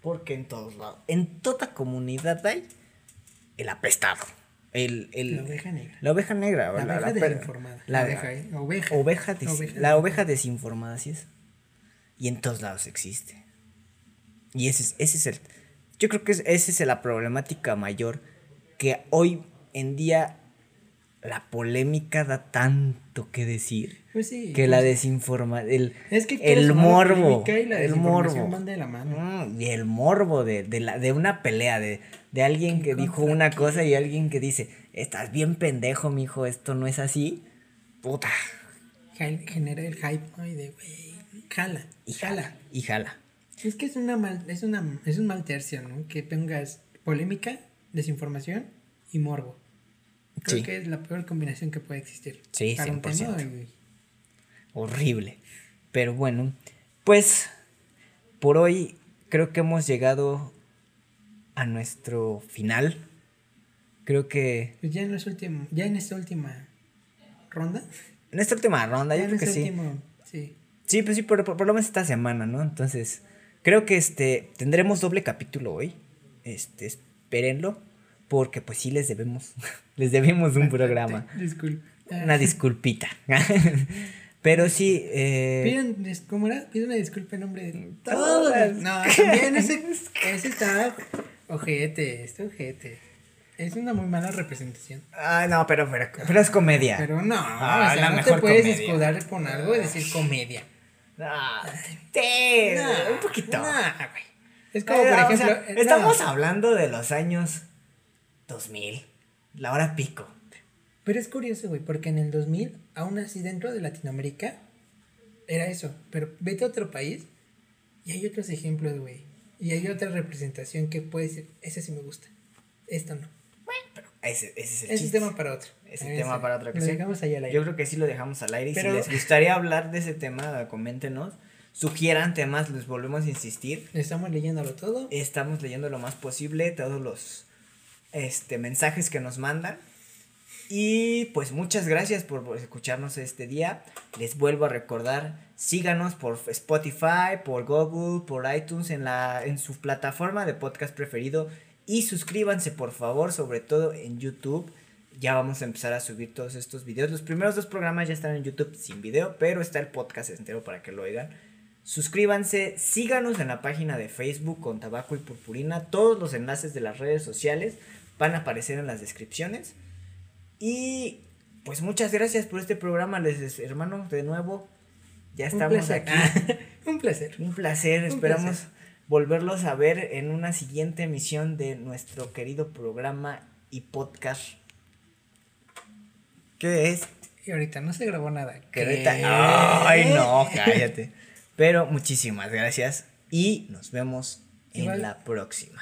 Porque en todos lados, en toda comunidad hay el apestado, el, el La oveja negra. la oveja negra, La, o oveja per- desinformada. la- La, oveja, ¿eh? Oveja. oveja des- Oveja. la oveja desinformada, así es. Y en todos lados existe. Y ese es, ese es el. Yo creo que es- esa es la problemática mayor. Que hoy en día la polémica da tanto que decir. Pues sí. Que la pues, desinforma. El, Es que el morbo. y la el morbo. van de la mano. Mm, y el morbo de, de, la, de una pelea, de, de alguien que dijo una cosa y alguien que dice, estás bien pendejo, mijo, esto no es así. Puta. Genera el hype, ¿no? Y de, güey, jala. Y jala. Y jala. Es que es una mal, es una, es un mal tercio, ¿no? Que tengas polémica, desinformación y morbo. Creo Sí. que es la peor combinación que puede existir. Sí, Para un 100%. tema, y- Horrible. Pero bueno, pues por hoy creo que hemos llegado a nuestro final. Creo que Pues ya en, los últimos, ya en esta última ronda, En esta última ronda, yo Ya creo en que ese sí. último, sí. Pues sí, por, por- por lo menos esta semana, ¿no? Entonces, creo que este tendremos doble capítulo hoy. Este, espérenlo. Porque pues sí les debemos. les debemos un programa. Disculpe. Una disculpita. Pero sí, eh, Piden, ¿cómo era? Pide una disculpa en nombre de Todas. No, también ese, ese está ojete, este ojete. Es una muy mala representación. Ay, no, pero, pero, pero es comedia. Pero no, Ah, o sea, no te puedes comedia. escudar con algo y decir comedia. Ah, sí, un poquito. güey. Es como, por o ejemplo, sea, estamos no. hablando de los años 2000, la hora pico. Pero es curioso, güey, porque en el 2000, aún así dentro de Latinoamérica, era eso. Pero vete a otro país y hay otros ejemplos, güey. Y hay otra representación que puede decir, ese sí me gusta. Esto no. Ese, ese es el Ese chiste. tema para otro. Ese A ver, tema para otra Lo ocasión. dejamos ahí al aire. Yo creo que sí lo dejamos al aire. Y Pero- si les gustaría hablar de ese tema, coméntenos. Sugieran temas, les volvemos a insistir. Estamos leyéndolo todo. Estamos leyendo lo más posible todos los este, mensajes que nos mandan. Y pues muchas gracias por por escucharnos este día. Les vuelvo a recordar, síganos por Spotify, por Google, por iTunes, en, la, en su plataforma de podcast preferido. Y suscríbanse por favor, sobre todo en YouTube. Ya vamos a empezar a subir todos estos videos. Los primeros dos programas ya están en YouTube sin video, pero está el podcast entero para que lo oigan. Suscríbanse, síganos en la página de Facebook con Tabaco y Purpurina. Todos los enlaces de las redes sociales van a aparecer en las descripciones. Y pues muchas gracias por este programa, les hermano, de nuevo. Ya estamos aquí. Un placer. Un placer, Un esperamos placer. Volverlos a ver en una siguiente emisión de nuestro querido programa y podcast. ¿Qué es? Y ahorita no se grabó nada. Que ahorita- Ay, no, cállate. Pero muchísimas gracias y nos vemos en la próxima.